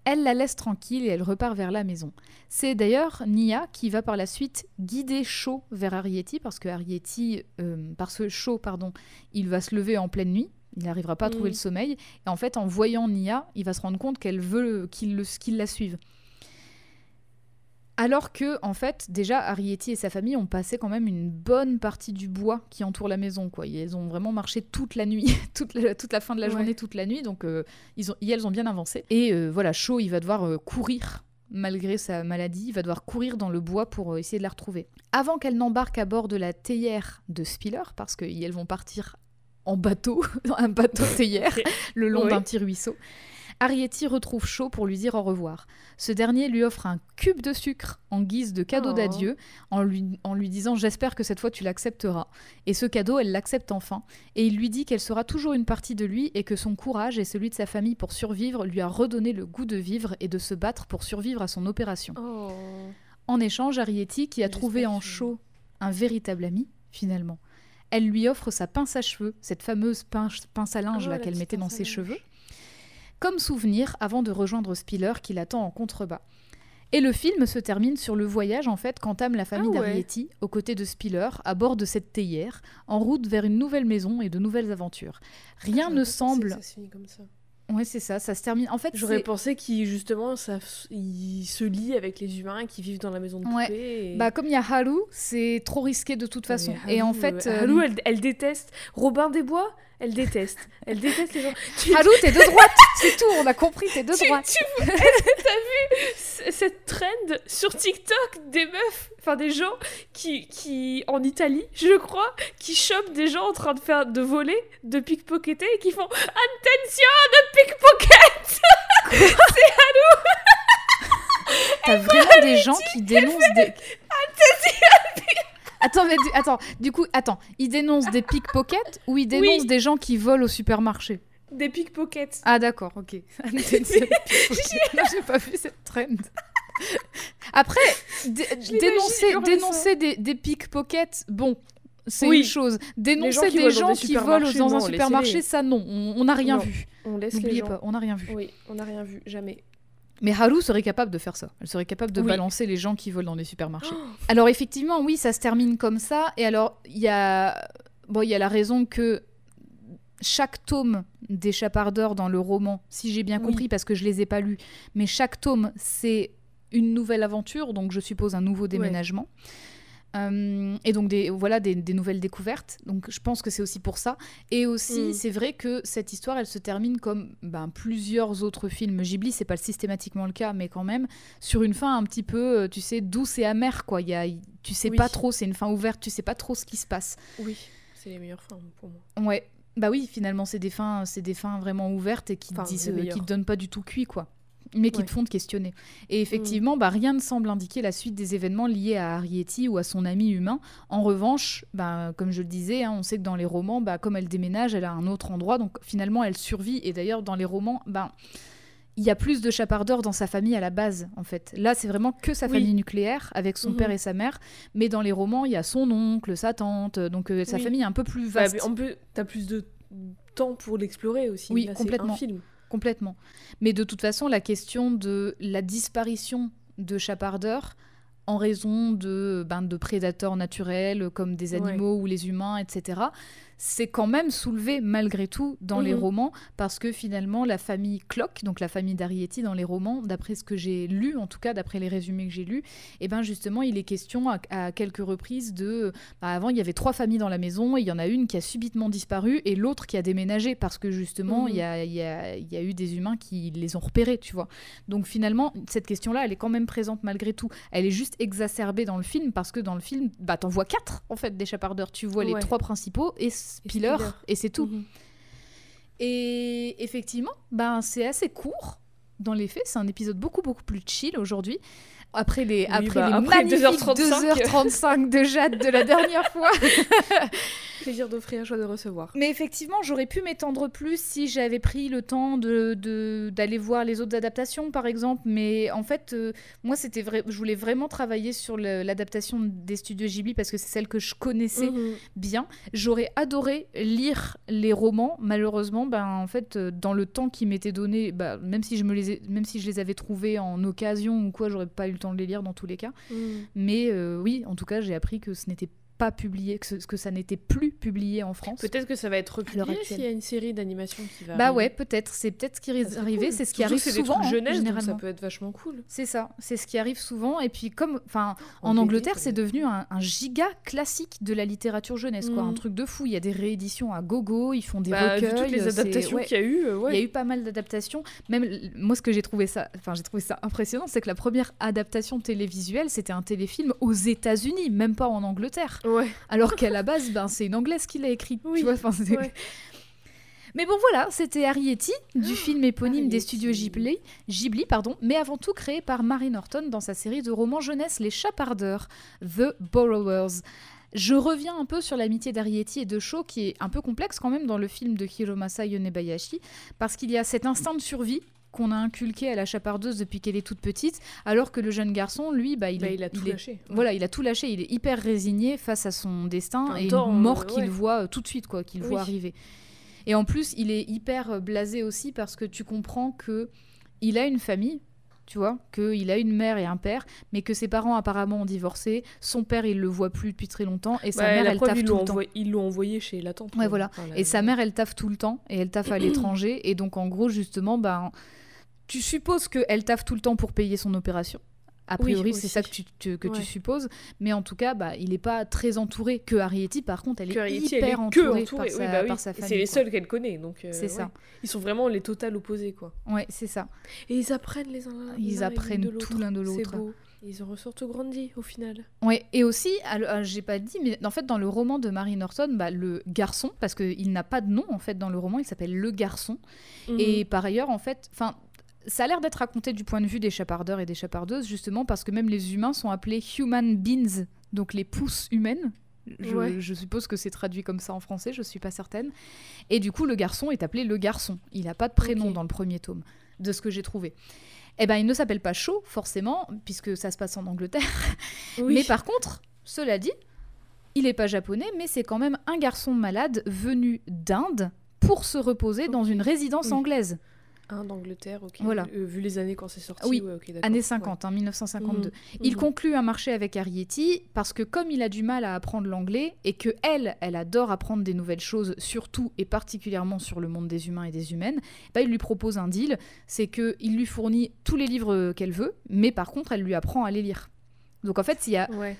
Elle la laisse tranquille et elle repart vers la maison. C'est d'ailleurs Nia qui va par la suite guider Shaw vers Arietti parce que Arietti, euh, par ce Shaw, pardon, il va se lever en pleine nuit. Il n'arrivera pas à trouver Mm. le sommeil. Et en fait, en voyant Nia, il va se rendre compte qu'elle veut qu'il la suive. Alors que, en fait, déjà, Arietti et sa famille ont passé quand même une bonne partie du bois qui entoure la maison. Quoi. Ils ont vraiment marché toute la nuit, toute la, toute la fin de la Ouais. journée, toute la nuit. Donc, euh, ils ont, elles ont bien avancé. Et euh, voilà, Shaw, il va devoir euh, courir. Malgré sa maladie, il va devoir courir dans le bois pour essayer de la retrouver. Avant qu'elle n'embarque à bord de la théière de Spiller, parce qu'elles vont partir en bateau, un bateau théière, le long Oui. d'un petit ruisseau. Arietti retrouve Shaw pour lui dire au revoir. Ce dernier lui offre un cube de sucre en guise de cadeau Oh. d'adieu, en lui, en lui disant J'espère que cette fois tu l'accepteras. Et ce cadeau, elle l'accepte enfin. Et il lui dit qu'elle sera toujours une partie de lui et que son courage et celui de sa famille pour survivre lui a redonné le goût de vivre et de se battre pour survivre à son opération. Oh. En échange, Arietti, qui a trouvé en Shaw un véritable ami, finalement, elle lui offre sa pince à cheveux, cette fameuse pince, pince à linge Oh, là qu'elle mettait dans ses linge. Comme souvenir avant de rejoindre Spiller qui l'attend en contrebas. Et le film se termine sur le voyage en fait qu'entame la famille Ah ouais. d'Arietti aux côtés de Spiller à bord de cette théière, en route vers une nouvelle maison et de nouvelles aventures. Rien ne pensé que semble. Ça se finit comme ça. Ouais, c'est ça, ça se termine. En fait, J'aurais pensé qu'il justement ça, il se lie avec les humains qui vivent dans la maison de Ouais. poupée. et- bah comme il y a Haru, c'est trop risqué de toute façon. Et en fait, euh, euh, elle, elle déteste Robin des Bois. Elle déteste. Elle déteste les gens. Tu, Haru, t'es de droite, c'est tout, on a compris, t'es de tu- droite. tu- t'as vu cette trend sur TikTok des meufs, enfin des gens qui, qui en Italie, je crois, qui chopent des gens en train de faire de voler, de pickpocketer et qui font attention de pickpocket. T'as vraiment des gens qui dénoncent des. Attends, mais du- attends, du coup, attends, ils dénoncent des pickpockets ou ils dénoncent Oui. des gens qui volent au supermarché? Des pickpockets. Ah d'accord, ok. j'ai pas vu cette trend. Après, dénoncer, des, des pickpockets, bon, c'est Oui. une chose. Dénoncer des gens des qui volent dans un supermarché, ça non, on n'a rien Non. vu. On laisse les gens. pas, on n'a rien vu. Oui, on n'a rien vu, jamais. Mais Haru serait capable de faire ça. Elle serait capable de Oui. balancer les gens qui volent dans les supermarchés. Alors effectivement, oui, ça se termine comme ça. Et alors, il y a... Bon, il y a la raison que chaque tome des Chapardeurs dans le roman, si j'ai bien Oui. compris, parce que je les ai pas lus, mais chaque tome, c'est une nouvelle aventure, donc je suppose un nouveau déménagement. Euh, et donc des, voilà des, des nouvelles découvertes. Donc je pense que c'est aussi pour ça. Et aussi, Mm. c'est vrai que cette histoire, elle se termine comme ben, plusieurs autres films Ghibli. C'est pas systématiquement le cas, mais quand même sur une fin un petit peu, euh, tu sais, douce et amère. Quoi. Il y a, tu sais Oui. pas trop. C'est une fin ouverte. Tu sais pas trop ce qui se passe. Oui, c'est les meilleures fins pour moi. Ouais. Bah oui, finalement, c'est des fins, c'est des fins vraiment ouvertes et qui Enfin, disent, euh, qui te donnent pas du tout cuit, quoi. Mais qui Ouais. Mm. te font te questionner. Et effectivement, bah, rien ne semble indiquer la suite des événements liés à Arietti ou à son ami humain. En revanche, bah, comme je le disais, hein, on sait que dans les romans, bah, comme elle déménage, elle a un autre endroit, donc finalement, elle survit. Et d'ailleurs, dans les romans, bah, il y a plus de chapardeurs dans sa famille à la base, en fait. Là, c'est vraiment que sa Oui. famille nucléaire, avec son Mhm. père et sa mère. Mais dans les romans, il y a son oncle, sa tante, donc euh, sa Oui. famille est un peu plus Bah, vaste. mais en plus, t'as plus de temps pour l'explorer aussi. Oui, Là, complètement. un film. Complètement. Mais de toute façon, la question de la disparition de chapardeurs en raison de, ben, de prédateurs naturels comme des Ouais. animaux ou les humains, etc., c'est quand même soulevé malgré tout dans les Mhm. romans, parce que finalement, la famille Clock, donc la famille d'Arietti dans les romans, d'après ce que j'ai lu, en tout cas d'après les résumés que j'ai lus, et ben justement, il est question à, à quelques reprises de. bah, avant, il y avait trois familles dans la maison, et il y en a une qui a subitement disparu, et l'autre qui a déménagé, parce que justement, Mhm. il y, a, y a- y a eu des humains qui les ont repérés, tu vois. Donc finalement, cette question-là, elle est quand même présente malgré tout. Elle est juste exacerbée dans le film, parce que dans le film, bah, t'en vois quatre, en fait, des chapardeurs. Tu vois les trois principaux, et Spiller, Spiller. et c'est tout. Mhm. Et effectivement, ben, c'est assez court. Dans les faits, c'est un épisode beaucoup beaucoup plus chill aujourd'hui. Après les, après bah, les après magnifiques 2h35. 2h35 de Jade de la dernière fois. Plaisir d'offrir, joie de recevoir. Mais effectivement, j'aurais pu m'étendre plus si j'avais pris le temps de de- d'aller voir les autres adaptations, par exemple. Mais en fait, euh, moi, c'était vrai, je voulais vraiment travailler sur l'adaptation des studios Ghibli parce que c'est celle que je connaissais Mhm. bien. J'aurais adoré lire les romans. Malheureusement, ben, en fait, euh, dans le temps qui m'était donné, bah, même, si je me les ai- même si je les avais trouvés en occasion ou quoi, j'aurais pas eu le temps de les lire dans tous les cas. Mhm. Mais euh, oui, en tout cas, j'ai appris que ce n'était pas publié, que, ce- que ça n'était plus publié en France. Peut-être que ça va être republié s'il y a une série d'animation qui va Bah arriver. ouais, peut-être. C'est peut-être ce qui risque d'arriver. cool. C'est ce qui arrive des souvent, hein, jeunesse, généralement. ça peut être vachement cool. C'est ça, c'est ce qui arrive souvent. Et puis comme, enfin, En Angleterre, c'est devenu un, un giga classique de la littérature jeunesse, quoi. Un truc de fou. Il y a des rééditions à gogo, ils font des Bah, recueils. toutes les c'est- adaptations ouais. qu'il y a eu, euh, ouais. Il y a eu pas mal d'adaptations. Même moi, ce que j'ai trouvé ça, enfin, j'ai trouvé ça impressionnant, c'est que la première adaptation télévisuelle, c'était un téléfilm aux États-Unis, même pas en Angleterre. Ouais. Alors qu'à la base, ben, c'est une anglaise qui l'a écrit. Oui, tu vois, enfin, c'est- ouais. Mais bon, voilà, c'était Arrietty du film éponyme des studios Ghibli, Ghibli, pardon, mais avant tout créé par Mary Norton dans sa série de romans jeunesse Les Chapardeurs, The Borrowers. Je reviens un peu sur l'amitié d'Ariety et de Sho, qui est un peu complexe quand même dans le film de Hiromasa Yonebayashi, parce qu'il y a cet instinct de survie qu'on a inculqué à la chapardeuse depuis qu'elle est toute petite, alors que le jeune garçon, lui, bah, il, Bah, est, il a tout lâché. Ouais. Voilà, il a tout lâché, il est hyper résigné face à son destin et temps, une mort euh, qu'il ouais. voit euh, tout de suite, quoi, qu'il Oui. voit arriver. Et en plus, il est hyper euh, blasé aussi parce que tu comprends que il a une famille, tu vois, qu'il a une mère et un père, mais que ses parents apparemment ont divorcé. Son père, il le voit plus depuis très longtemps et sa Bah, mère, elle preuve, taffe tout le temps. ils l'ont envoyé chez la tante. Ouais, voilà. Enfin, la- Et sa mère, elle taffe tout le temps et elle taffe à l'étranger. Et donc, en gros, justement, ben, tu supposes qu'elle taffe tout le temps pour payer son opération. A Oui, priori, c'est ça que, tu, tu- que tu Ouais. supposes. Mais en tout cas, bah, il n'est pas très entouré. Que Ariety, par contre, elle est elle hyper entourée, entourée. par, Oui, sa, bah oui. par sa Et famille. C'est les seuls qu'elle connaît, donc. euh, C'est ouais. ça. Ils sont vraiment les total opposés, quoi. Ouais, c'est ça. Et ils apprennent les uns Ils apprennent de tout l'un de C'est l'autre. beau. Ils en ressortent grandis, au final. Ouais, et aussi, j'ai pas dit, mais en fait, dans le roman de Mary Norton, bah, le garçon, parce qu'il n'a pas de nom en fait dans le roman, il s'appelle Le Garçon. Mhm. Et par ailleurs, en fait, enfin, ça a l'air d'être raconté du point de vue des chapardeurs et des chapardeuses, justement parce que même les humains sont appelés human beings, donc les pousses humaines. Je, Ouais. je suppose que c'est traduit comme ça en français, je suis pas certaine. Et du coup, le garçon est appelé le garçon. Il n'a pas de prénom dans le premier tome, de ce que j'ai trouvé. Eh ben, il ne s'appelle pas Shaw, forcément, puisque ça se passe en Angleterre. Oui. Mais par contre, cela dit, il n'est pas japonais, mais c'est quand même un garçon malade venu d'Inde pour se reposer dans une résidence Oui. anglaise. Un d'Angleterre, ok. Voilà. Euh, vu les années quand c'est sorti, Oui, ouais, ok, d'accord. Années Ouais. 50, hein, 1952. Mhm. Il Mhm. conclut un marché avec Arrietty parce que comme il a du mal à apprendre l'anglais et que elle, elle adore apprendre des nouvelles choses, surtout et particulièrement sur le monde des humains et des humaines, bah, il lui propose un deal, c'est que il lui fournit tous les livres qu'elle veut, mais par contre elle lui apprend à les lire. Donc en fait, il y a Ouais.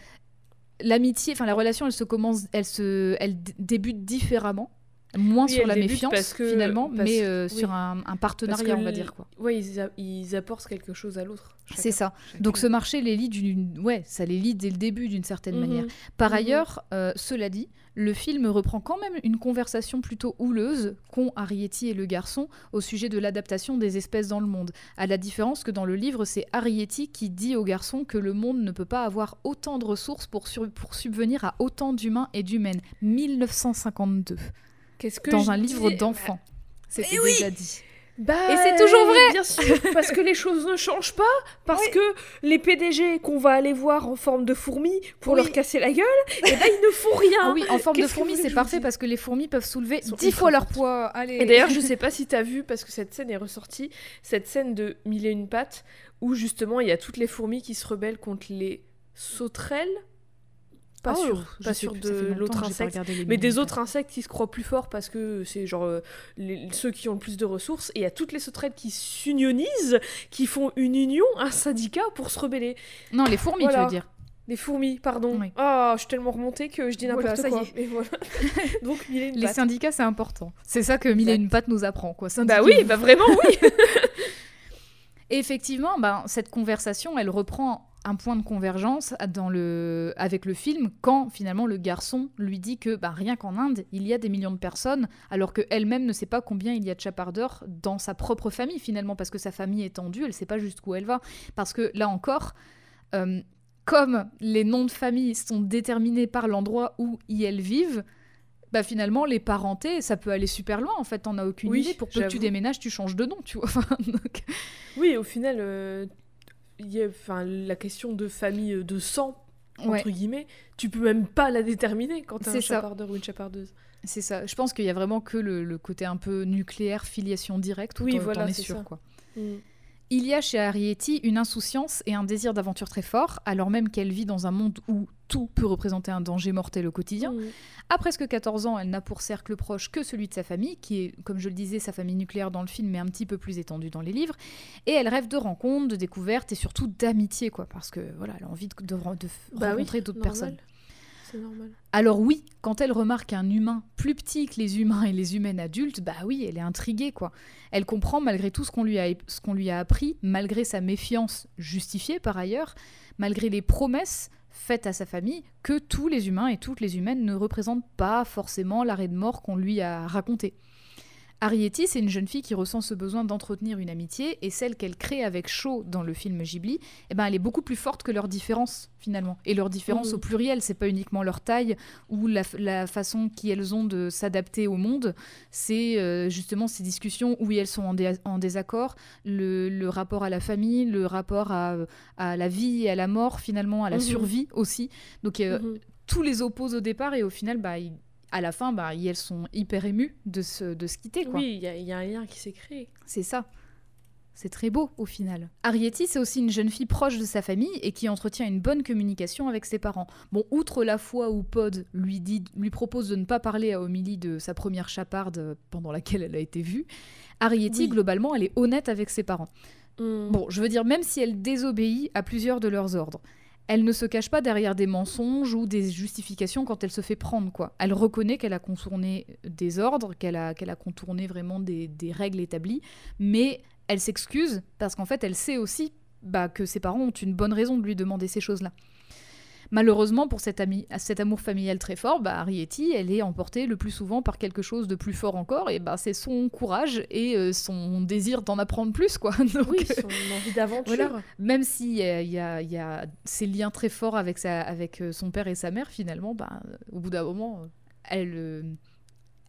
l'amitié, enfin la relation, elle se commence, elle se, elle débute différemment, moins Oui, sur la méfiance parce que- finalement, parce- mais euh, oui. sur un, partenariat, on va dire quoi. Ouais, ils, a- ils apportent quelque chose à l'autre. C'est ça. chacun. Donc ce marché les lie d'une, ouais, ça les lie dès le début d'une certaine Mhm. manière. Par Mhm. ailleurs, euh, cela dit, le film reprend quand même une conversation plutôt houleuse qu'ont Arrietty et le garçon au sujet de l'adaptation des espèces dans le monde. À la différence que dans le livre, c'est Arrietty qui dit au garçon que le monde ne peut pas avoir autant de ressources pour, pour subvenir à autant d'humains et d'humaines. 1952, Qu'est-ce que dans un livre d'enfant. Eh oui déjà dit. Bah, Et c'est toujours vrai Bien sûr, parce que les choses ne changent pas, parce que les PDG qu'on va aller voir en forme de fourmis pour Oui. leur casser la gueule, et ben ils ne font rien. Ah oui, en forme de Qu'est-ce que fourmi, vous voulez c'est parfait parce que les fourmis peuvent soulever Ils sont 10 ultra fois leur poids. Allez. Et d'ailleurs, je sais pas si t'as vu, parce que cette scène est ressortie, cette scène de Mille et une pattes, où justement il y a toutes les fourmis qui se rebellent contre les sauterelles. Pas Oh, sûr, pas sûr de l'autre insecte. Mais des autres insectes qui se croient plus forts parce que c'est genre euh, les- ceux qui ont le plus de ressources. Et il y a toutes les sauterelles qui s'unionisent, qui font une union, un syndicat pour se rebeller. Non, les fourmis, tu veux dire. Les fourmis, pardon. Oui. Ah, je suis tellement remontée que je dis Voilà, n'importe ça y quoi. est. Et voilà. Donc, mille et une Les pattes. syndicats, c'est important. C'est ça que Mille et Exact. une pattes nous apprend, quoi. Bah oui, bah vraiment oui. Et effectivement, ben, cette conversation, elle reprend un point de convergence dans le... avec le film quand finalement le garçon lui dit que ben, rien qu'en Inde, il y a des millions de personnes, alors qu'elle-même ne sait pas combien il y a de chapardeurs dans sa propre famille finalement, parce que sa famille est tendue, elle ne sait pas jusqu'où elle va. Parce que là encore, euh, comme les noms de famille sont déterminés par l'endroit où y elles vivent, bah finalement les parentés ça peut aller super loin en fait t'en as aucune Oui, idée. Pour peu que tu déménages tu changes de nom tu vois. Donc- Oui, au final, euh, y a, la question de famille euh, de sang, entre Ouais. guillemets, tu peux même pas la déterminer quand t'es un chapardeur ou une chapardeuse. C'est ça. Je pense qu'il y a vraiment que le, le côté un peu nucléaire, filiation directe, où Oui, voilà, es sûr. ça. Quoi. Mm. Il y a chez Arietti une insouciance et un désir d'aventure très fort, alors même qu'elle vit dans un monde où tout peut représenter un danger mortel au quotidien. Mm. À presque 14 ans, elle n'a pour cercle proche que celui de sa famille, qui est, comme je le disais, sa famille nucléaire dans le film, mais un petit peu plus étendue dans les livres. Et elle rêve de rencontres, de découvertes et surtout d'amitié, quoi, parce que voilà, elle a envie de, de- de Bah oui, rencontrer d'autres personnes. C'est normal. Alors oui, quand elle remarque un humain plus petit que les humains et les humaines adultes, bah oui, elle est intriguée quoi. Elle comprend malgré tout ce qu'on lui a ce qu'on lui a appris, malgré sa méfiance justifiée par ailleurs, malgré les promesses faites à sa famille que tous les humains et toutes les humaines ne représentent pas forcément l'arrêt de mort qu'on lui a raconté. Arietti, c'est une jeune fille qui ressent ce besoin d'entretenir une amitié, et celle qu'elle crée avec Shaw dans le film Ghibli, eh ben, elle est beaucoup plus forte que leurs différences, finalement. Et leurs différences Mhm. au pluriel, c'est pas uniquement leur taille ou la, la façon qu'elles ont de s'adapter au monde, c'est euh, justement ces discussions où elles sont en, dé- en désaccord, le, le rapport à la famille, le rapport à, à la vie et à la mort, finalement, à la Mhm. survie aussi. Donc, euh, Mhm. tous les opposent au départ, et au final, bah, ils- à la fin, bah, elles sont hyper émues de se, de se quitter, quoi. Oui, il y, a- il y a un lien qui s'est créé. C'est ça. C'est très beau au final. Arietti, c'est aussi une jeune fille proche de sa famille et qui entretient une bonne communication avec ses parents. Bon, outre la fois où Pod lui, dit, lui propose de ne pas parler à Omélie de sa première chaparde pendant laquelle elle a été vue, Arietti, Oui. globalement, elle est honnête avec ses parents. Mm. Bon, je veux dire, même si elle désobéit à plusieurs de leurs ordres, elle ne se cache pas derrière des mensonges ou des justifications quand elle se fait prendre, quoi. Elle reconnaît qu'elle a contourné des ordres, qu'elle a, a contourné vraiment des, des règles établies, mais elle s'excuse parce qu'en fait, elle sait aussi bah, que ses parents ont une bonne raison de lui demander ces choses-là. Malheureusement, pour cet, ami, cet amour familial très fort, bah, Arietti, elle est emportée le plus souvent par quelque chose de plus fort encore, et bah, c'est son courage et euh, son désir d'en apprendre plus, quoi. Donc, oui, euh, son envie d'aventure. voilà. Même s'il y a, il y, a, y a ces liens très forts avec, sa, avec euh, son père et sa mère, finalement, bah, euh, au bout d'un moment, euh, elle, euh,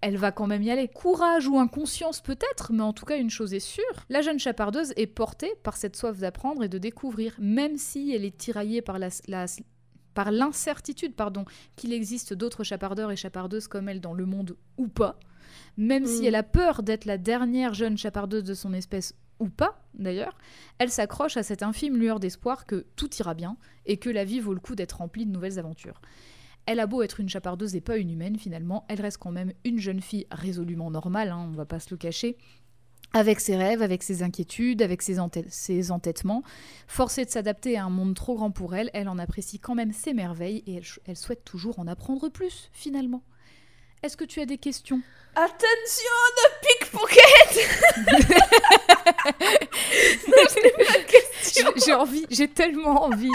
elle va quand même y aller. Courage ou inconscience peut-être, mais en tout cas, une chose est sûre, la jeune chapardeuse est portée par cette soif d'apprendre et de découvrir, même si elle est tiraillée par la... la par l'incertitude, pardon, qu'il existe d'autres chapardeurs et chapardeuses comme elle dans le monde ou pas, même si Mm. elle a peur d'être la dernière jeune chapardeuse de son espèce ou pas d'ailleurs, elle s'accroche à cette infime lueur d'espoir que tout ira bien et que la vie vaut le coup d'être remplie de nouvelles aventures. Elle a beau être une chapardeuse et pas une humaine finalement, elle reste quand même une jeune fille résolument normale, hein, on va pas se le cacher, avec ses rêves, avec ses inquiétudes, avec ses, ses entêtements. Forcée de s'adapter à un monde trop grand pour elle, elle en apprécie quand même ses merveilles et elle, souhaite toujours en apprendre plus finalement. Est-ce que tu as des questions? Attention, de pickpocket J'ai- envie, j'ai tellement envie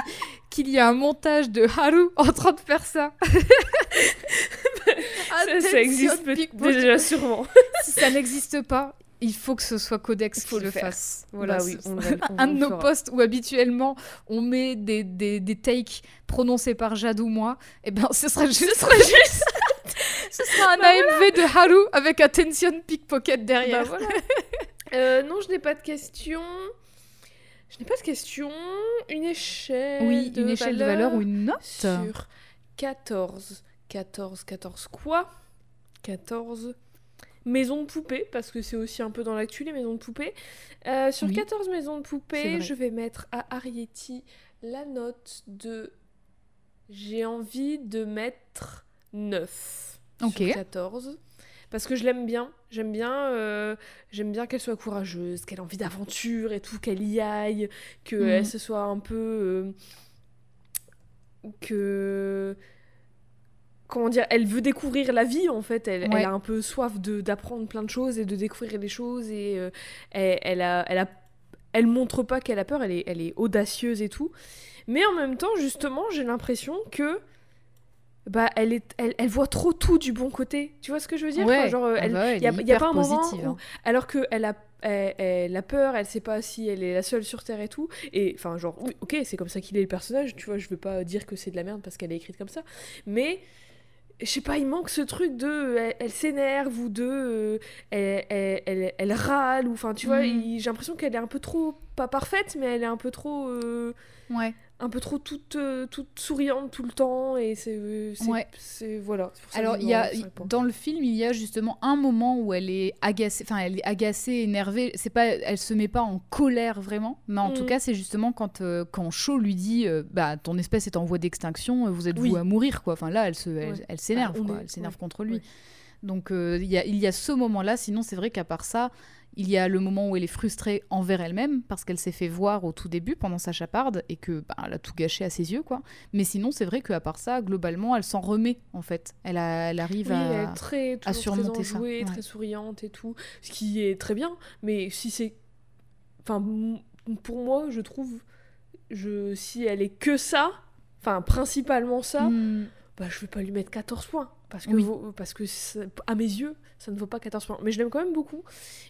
qu'il y ait un montage de Haru en train de faire ça. Ça, ça existe déjà sûrement. Si ça n'existe pas, il faut que ce soit Codex qui le le fasse. Voilà, Voilà, oui, ce- on va- on un de nos posts où habituellement on met des, des, des takes prononcés par Jade ou moi, et ben ce sera juste, ce sera, juste... ce sera un Bah AMV de Haru avec attention pickpocket derrière. Bah voilà. Euh, non, je n'ai pas de questions. Je n'ai pas de questions. Une échelle. oui, de une échelle de valeur ou une note. Sur 14. 14, 14 quoi? 14 maisons de poupées, parce que c'est aussi un peu dans l'actu les maisons de poupées. Euh, sur Oui. 14 maisons de poupées, je vais mettre à Arietti la note de J'ai envie de mettre 9 Ok. sur 14. Parce que je l'aime bien. J'aime bien, euh, j'aime bien qu'elle soit courageuse, qu'elle ait envie d'aventure et tout, qu'elle y aille, qu'elle Mhm. se soit un peu. euh, que. Comment dire Elle veut découvrir la vie en fait. Elle, Ouais. elle a un peu soif d'apprendre plein de choses et de découvrir des choses. Et euh, elle, elle, a, elle, a, elle montre pas qu'elle a peur, elle est, elle est audacieuse et tout. Mais en même temps, justement, j'ai l'impression que. Bah, elle, est, elle, elle voit trop tout du bon côté. Tu vois ce que je veux dire? Enfin, Ouais. genre, euh, Ah elle, bah ouais, elle y a- y pas un moment positive, où- hein. alors qu'elle a, elle, elle a peur, elle sait pas si elle est la seule sur Terre et tout. Et enfin, genre, oui, ok, c'est comme ça qu'il est le personnage, tu vois, je veux pas dire que c'est de la merde parce qu'elle est écrite comme ça. Mais, je sais pas, il manque ce truc de. Elle, elle s'énerve ou de. euh, elle, elle, elle- elle râle, ou enfin, tu vois, il- j'ai l'impression qu'elle est un peu trop. Pas parfaite, mais elle est un peu trop. euh, Ouais. Un peu trop toute, euh, toute souriante tout le temps et c'est euh, Ouais. voilà pour ça Alors, il y a, dans le film, il y a justement un moment où elle est agacée, enfin, elle est agacée, énervée. C'est pas, elle se met pas en colère vraiment, mais en tout Mm. cas, c'est justement quand, euh, quand Shaw lui dit, euh, bah, ton espèce est en voie d'extinction, vous êtes vous Oui. à mourir, quoi. Enfin, là, elle se, elle, Ouais. elle s'énerve, Ah, Elle s'énerve ouais, contre lui. Donc, euh, il y, a, il y a ce moment-là. Sinon, c'est vrai qu'à part ça, il y a le moment où elle est frustrée envers elle-même parce qu'elle s'est fait voir au tout début pendant sa chaparde et que bah, elle a tout gâché à ses yeux, quoi. Mais sinon, c'est vrai qu'à part ça, globalement, elle s'en remet en fait. Elle, a- elle arrive Oui, elle à. est très, surmonter très ça, enjouée, ouais. très souriante et tout, ce qui est très bien. Mais si c'est, enfin, pour moi, je trouve, je, si elle est que ça, enfin, principalement ça, Hmm, bah, je vais pas lui mettre 14 points. Parce que, Oui. vaut- parce que ça- à mes yeux, ça ne vaut pas 14 points. Mais je l'aime quand même beaucoup.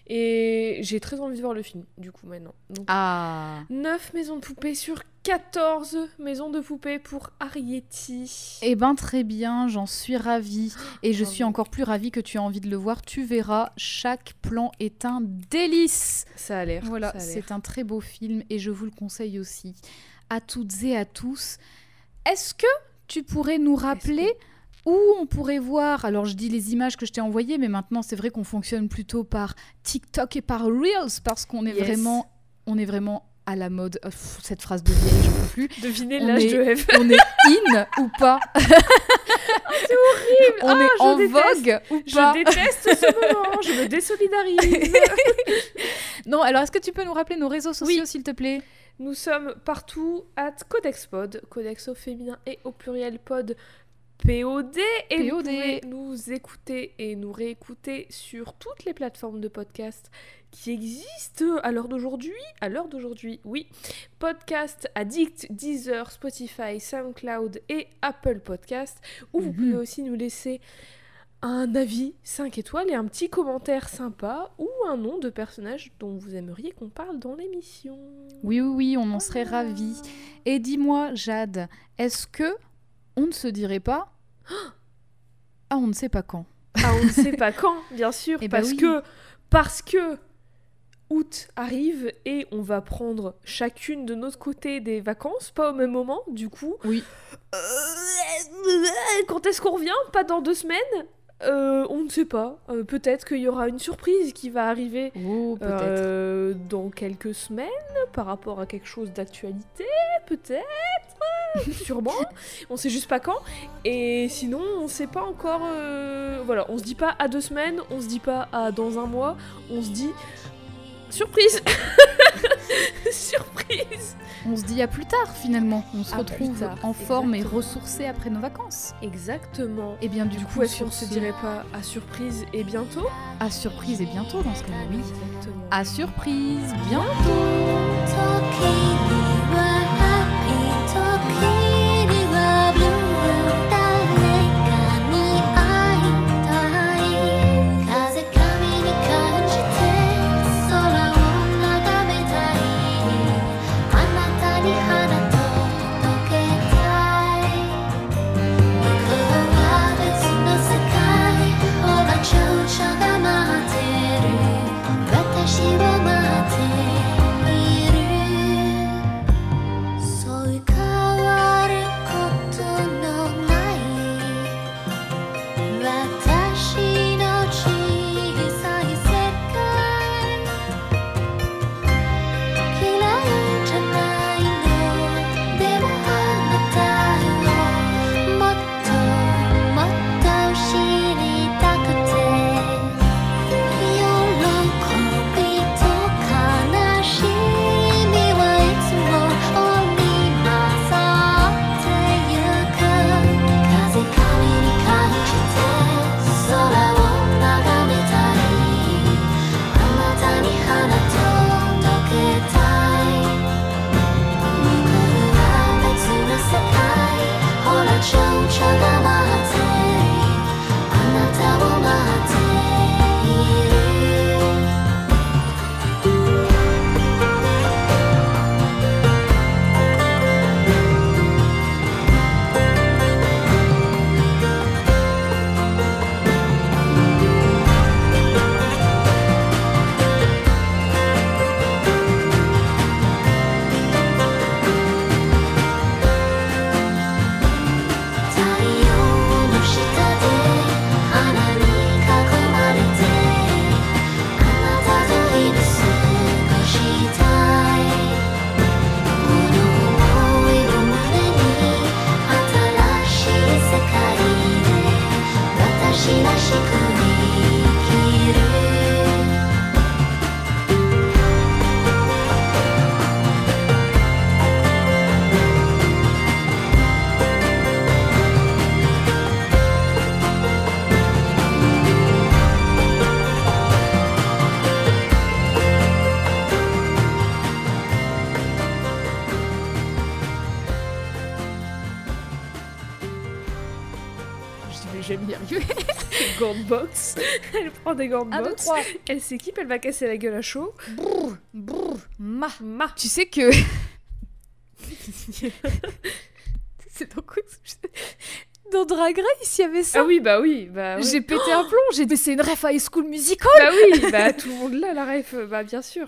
Et j'ai très envie de voir le film, du coup, maintenant. Donc, Ah. 9 maisons de poupées sur 14 maisons de poupées pour Arietti. Eh ben très bien, j'en suis ravie. Et je suis encore plus ravie que tu aies envie de le voir. Tu verras, chaque plan est un délice. Ça a l'air. Voilà, c'est un très beau film et je vous le conseille aussi à toutes et à tous. Est-ce que tu pourrais nous rappeler où on pourrait voir Alors je dis les images que je t'ai envoyées, mais maintenant c'est vrai qu'on fonctionne plutôt par TikTok et par Reels parce qu'on est Yes. vraiment, on est vraiment à la mode. Pff, cette phrase de vieille, j'en peux plus. Devinez On l'âge de Eve. On est in ou pas? C'est horrible. On Ah, est je en déteste. vogue ou Je pas? déteste ce moment, je me désolidarise. Non, alors est-ce que tu peux nous rappeler nos réseaux sociaux, Oui. s'il te plaît? Nous sommes partout at CodexPod, Codex au féminin et au pluriel pod POD. Et vous pouvez nous écouter et nous réécouter sur toutes les plateformes de podcast qui existent à l'heure d'aujourd'hui. À l'heure d'aujourd'hui, oui. Podcast Addict, Deezer, Spotify, SoundCloud et Apple Podcast. Où vous Mhm. pouvez aussi nous laisser un avis 5 étoiles et un petit commentaire sympa ou un nom de personnage dont vous aimeriez qu'on parle dans l'émission. Oui, oui, oui, on en serait ravis. Et dis-moi, Jade, est-ce que on ne se dirait pas Ah, on ne sait pas quand. Ah, on ne sait pas quand, bien sûr, Eh ben parce oui. que parce que août arrive et on va prendre chacune de notre côté des vacances, pas au même moment, du coup. Oui. Euh, quand est-ce qu'on revient? Pas dans deux semaines? Euh, On ne sait pas. Euh, peut-être qu'il y aura une surprise qui va arriver Oh, euh, dans quelques semaines par rapport à quelque chose d'actualité, peut-être, sûrement. On sait juste pas quand. Et sinon, on sait pas encore. Voilà, on se dit pas à deux semaines, on se dit pas à dans un mois, on se dit surprise, surprise. On se dit à plus tard, finalement. On se À retrouve tard, en forme et ressourcés après nos vacances. Exactement. Et bien, du, Du coup, coup, est-ce qu'on se dirait pas à surprise et bientôt? À surprise et bientôt dans ce cas-là, oui. Exactement. À surprise, bientôt. Elle prend des gants de 1, 2, boxe. 3. Elle s'équipe, elle va casser la gueule à chaud. Brrr, brrr, ma. Ma. Tu sais que. C'est dans quoi Dans Drag Race, il y avait ça. Ah oui, bah oui. Bah, oui. J'ai pété un plomb, j'ai dit c'est une ref à High School Musical. bah oui, bah tout le monde là, la ref, bah bien sûr.